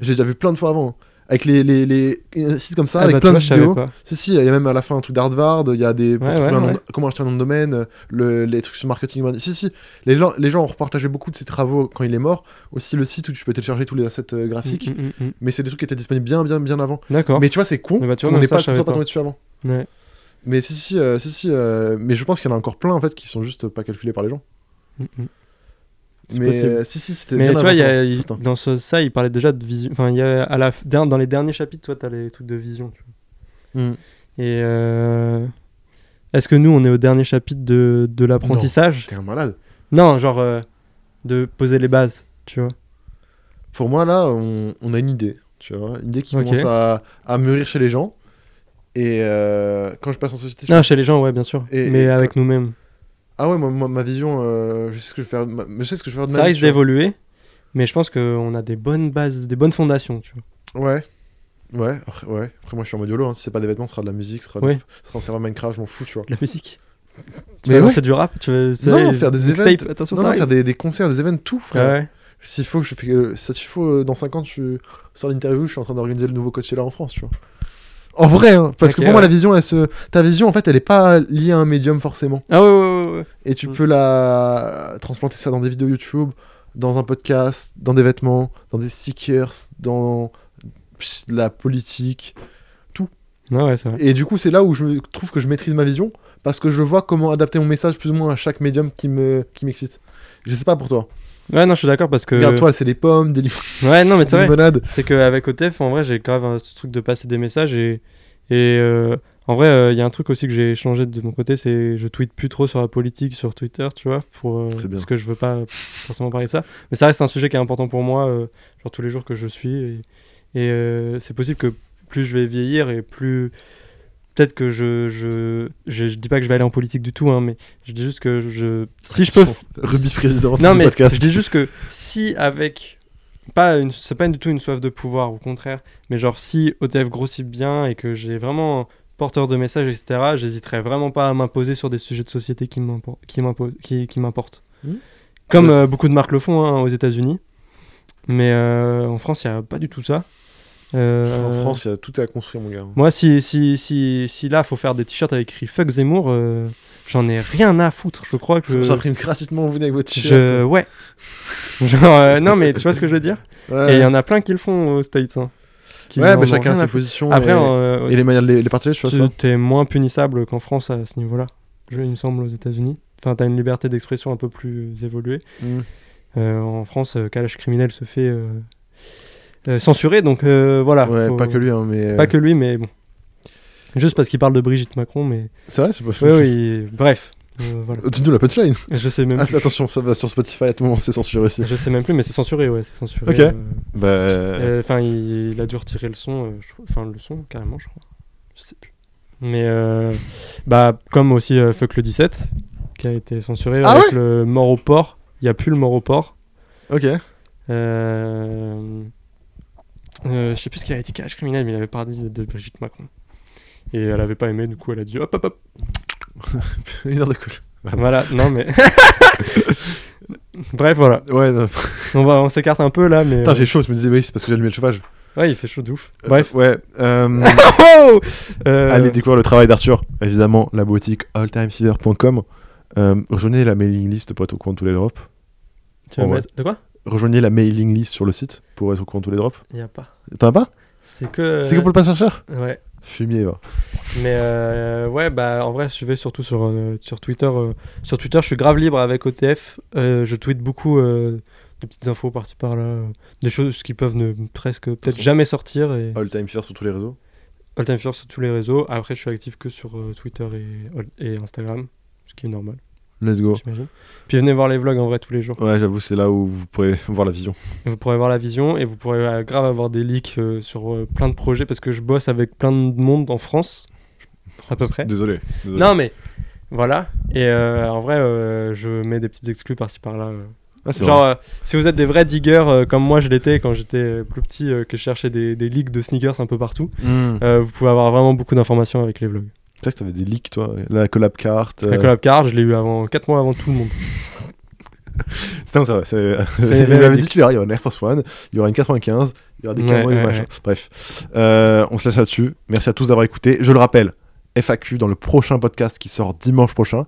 J'ai déjà vu plein de fois avant. hein. Avec les, les, les euh, sites comme ça, ah avec bah, plein de je savais vidéos. pas. Si, si, il y a même à la fin un truc d'Hardvard, il y a des. pour Ouais, trouver ouais, un nom ouais. comment acheter un nom de domaine, euh, le- les trucs sur marketing. Si, si, les gens, les gens ont repartagé beaucoup de ses travaux quand il est mort. Aussi le site où tu peux télécharger tous les assets euh, graphiques. Mm, mm, mm, mm. Mais c'est des trucs qui étaient disponibles bien, bien, bien avant. D'accord. Mais tu vois, c'est con. Mais bah, tu vois, on même n'est ça, pas, je savais soit pas pas. tombé dessus avant. Ouais. Mais si, si, euh, si, si. euh, mais je pense qu'il y en a encore plein en fait qui sont juste pas calculés par les gens. Mm, mm. Mais euh, si, si, c'était Mais bien tu vois, y a- il- dans ce, ça, il parlait déjà de vision. Enfin, il y a à la, f- dans les derniers chapitres, toi, tu as les trucs de vision. tu vois. Mm. Et euh, est-ce que nous, on est au dernier chapitre de, de l'apprentissage? T'es un malade. non. genre euh, de poser les bases, tu vois. Pour moi, là, on, on a une idée. Tu vois, une idée qui commence à, à mûrir chez les gens. Et quand je passe en société, je chez les gens, ouais, bien sûr. Et- mais et avec nous-mêmes. Ah ouais, moi, moi, ma vision, euh, je sais ce que je vais faire. ma- je sais ce que je vais faire de Ça vie. risque d'évoluer, mais je pense qu'on a des bonnes bases, des bonnes fondations, tu vois. Ouais. Ouais, après, ouais. Après, moi, je suis en mode YOLO. Hein. Si c'est pas des vêtements, ce sera de la musique, ce sera, Ouais. ce sera un serveur Minecraft, je m'en fous, tu vois. De la musique. Tu Mais ouais. lancer du rap, tu veux Non, faire des events. Attention, Non, ça non, faire des, des concerts, des événements, tout, frère. Ah ouais. S'il faut, je fais. que- S'il faut, euh, dans 5 ans, tu sors l'interview, je suis en train d'organiser le nouveau Coachella en France, tu vois. En vrai, hein, parce que pour moi, ouais. la vision, elle se... ta vision, en fait, elle est pas liée à un médium forcément. Ah ouais, ouais, ouais, ouais. Et tu Mm. peux la transplanter ça dans des vidéos YouTube, dans un podcast, dans des vêtements, dans des stickers, dans la politique. Ouais, ouais, c'est vrai. Et du coup, c'est là où je trouve que je maîtrise ma vision, parce que je vois comment adapter mon message plus ou moins à chaque médium qui me qui m'excite. Je sais pas pour toi. Ouais, non, je suis d'accord parce que. Regarde, toi, c'est des pommes, des, lim- Ouais, non, mais c'est vrai. C'est qu'avec OTF, en vrai, j'ai grave un truc de passer des messages et. Et euh, en vrai, il y a un truc aussi que j'ai changé de mon côté, c'est je tweete plus trop sur la politique sur Twitter, tu vois, pour, euh, parce que je veux pas forcément parler de ça. Mais ça reste un sujet qui est important pour moi, euh, genre tous les jours que je suis. Et, et, euh, c'est possible que plus je vais vieillir et plus. Peut-être que je, je, je. Je dis pas que je vais aller en politique du tout, hein, mais je dis juste que je. Si je peux. Ruby président Non, mais podcast. je dis juste que si avec. Pas une... C'est pas du tout une soif de pouvoir, au contraire. Mais genre, si OTF grossit bien et que j'ai vraiment porteur de messages, etc., j'hésiterais vraiment pas à m'imposer sur des sujets de société qui m'impo- qui qui- qui m'importent. Mhm. Comme euh, beaucoup de marques le font hein, aux États-Unis. Mais euh, en France, il n'y a pas du tout ça. Euh, En France, il y a tout à construire, mon gars. Moi, si, si, si, si là, faut faire des t-shirts avec écrit Fuck Zemmour, euh, j'en ai rien à foutre. Je crois que. je- J'imprime gratuitement, vous venez avec votre t-shirt. je... Ouais. Genre, euh, non, mais tu vois ce que je veux dire? Ouais, Et il y en a plein qui le font aux States. hein, ouais en bah, chacun a ses positions Après, et, et les manières de les, les partager, je tu ça. t'es moins punissable qu'en France à ce niveau-là, je- il me semble, aux États-Unis. Enfin, t'as une liberté d'expression un peu plus évoluée. Mm. En France, calage criminel se fait euh, euh, censurer, donc euh, voilà. Ouais, faut- pas que lui, hein, mais. Pas que lui, mais bon. Juste parce qu'il parle de Brigitte Macron, mais. C'est vrai, c'est pas Oui, oui, bref. euh, voilà. Tu nous la punchline. Je sais même Ah, plus. attention, ça va sur Spotify à tout moment, c'est censuré aussi. Je sais même plus, mais c'est censuré, ouais, c'est censuré. Ok. euh, Bah. Euh, Enfin, il, il a dû retirer le son, euh, je enfin le son carrément, je crois. Je sais plus. Mais euh, bah comme aussi euh, Fuck le 17, qui a été censuré Ah avec le mort au port. Il y a plus le mort au port. Ok. Euh, euh, je sais plus ce qu'il avait dit Calage criminel, mais il avait parlé de, de Brigitte Macron. Et elle avait pas aimé, du coup elle a dit hop hop hop. Une heure de cool. Voilà, non mais. Bref, voilà. Ouais, non. On, va, on s'écarte un peu là, mais. Putain, euh, j'ai chaud, je me disais, oui, c'est parce que j'ai allumé le chauffage. Ouais, il fait chaud de ouf. Euh, Bref. ouais. euh, Oh Euh, Allez découvrir le travail d'Arthur. Évidemment, la boutique alltimefever.com. Euh, rejoignez la mailing list pour être au courant de tous les drops. tu vas ouais. mettre- De quoi? Rejoignez la mailing list sur le site pour être au courant de tous les drops. Il y a pas. T'en as pas? C'est que. C'est que pour le pass cher Ouais. Fumier, va. Mais euh, ouais, bah en vrai, suivez surtout sur, euh, sur Twitter. euh, sur Twitter, je suis grave libre avec OTF. Euh, je tweete beaucoup euh, de petites infos par-ci par-là. euh, des choses qui peuvent ne presque peut-être jamais sortir. Et Alltimefever sur tous les réseaux? All Time Fear sur tous les réseaux. Après, je suis actif que sur euh, Twitter et, et Instagram, ce qui est normal, Let's go. Puis venez voir les vlogs en vrai tous les jours. Ouais, j'avoue, c'est là où vous pourrez voir la vision. Vous pourrez voir la vision et vous pourrez euh, grave avoir des leaks euh, sur euh, plein de projets parce que je bosse avec plein de monde en France, à peu près. Désolé. désolé. Non, mais voilà. Et en vrai, je mets des petites exclus par-ci par-là. Ah, Genre, euh, si vous êtes des vrais diggers euh, comme moi je l'étais quand j'étais euh, plus petit, que je cherchais des, des leaks de sneakers un peu partout, Hmm. vous pouvez avoir vraiment beaucoup d'informations avec les vlogs. C'est vrai que t'avais des leaks, toi. La collab carte. La euh, collab card, je l'ai eu avant 4 mois avant tout le monde. Non, c'est vrai. C'est... M'avait véridique. dit tu verras, il y aura une Air Force One, il y aura une 95, il y aura des Ouais, camos et des ouais, machins. ouais. Bref, Euh, on se laisse là-dessus. Merci à tous d'avoir écouté. Je le rappelle, FAQ dans le prochain podcast qui sort dimanche prochain.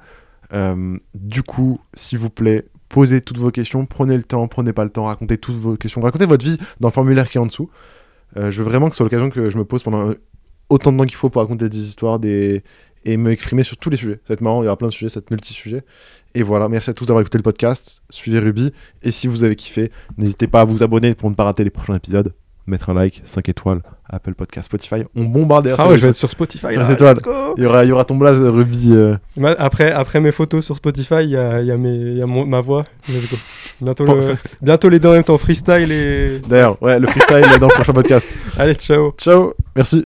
Euh, du coup, s'il vous plaît, posez toutes vos questions, prenez le temps, prenez pas le temps, racontez toutes vos questions, racontez votre vie dans le formulaire qui est en dessous. Euh, je veux vraiment que ce soit l'occasion que je me pose pendant autant de temps qu'il faut pour raconter des histoires des... et me exprimer sur tous les sujets. Ça va être marrant, il y aura plein de sujets, ça va être multi-sujets. Et voilà, merci à tous d'avoir écouté le podcast. Suivez Ruby. Et si vous avez kiffé, n'hésitez pas à vous abonner pour ne pas rater les prochains épisodes. Mettre un like, 5 étoiles, Apple Podcast, Spotify. On bombarde Ah ouais, je vais être sur Spotify. Là, étoiles. il y, aura, il y aura ton blaze Ruby. euh, Après, après mes photos sur Spotify, il y a, il y a, mes, il y a mon- ma voix. Let's go. Bientôt, le- bientôt les deux en même temps freestyle et. D'ailleurs, ouais, le freestyle est dans le prochain podcast. Allez, ciao Ciao, merci.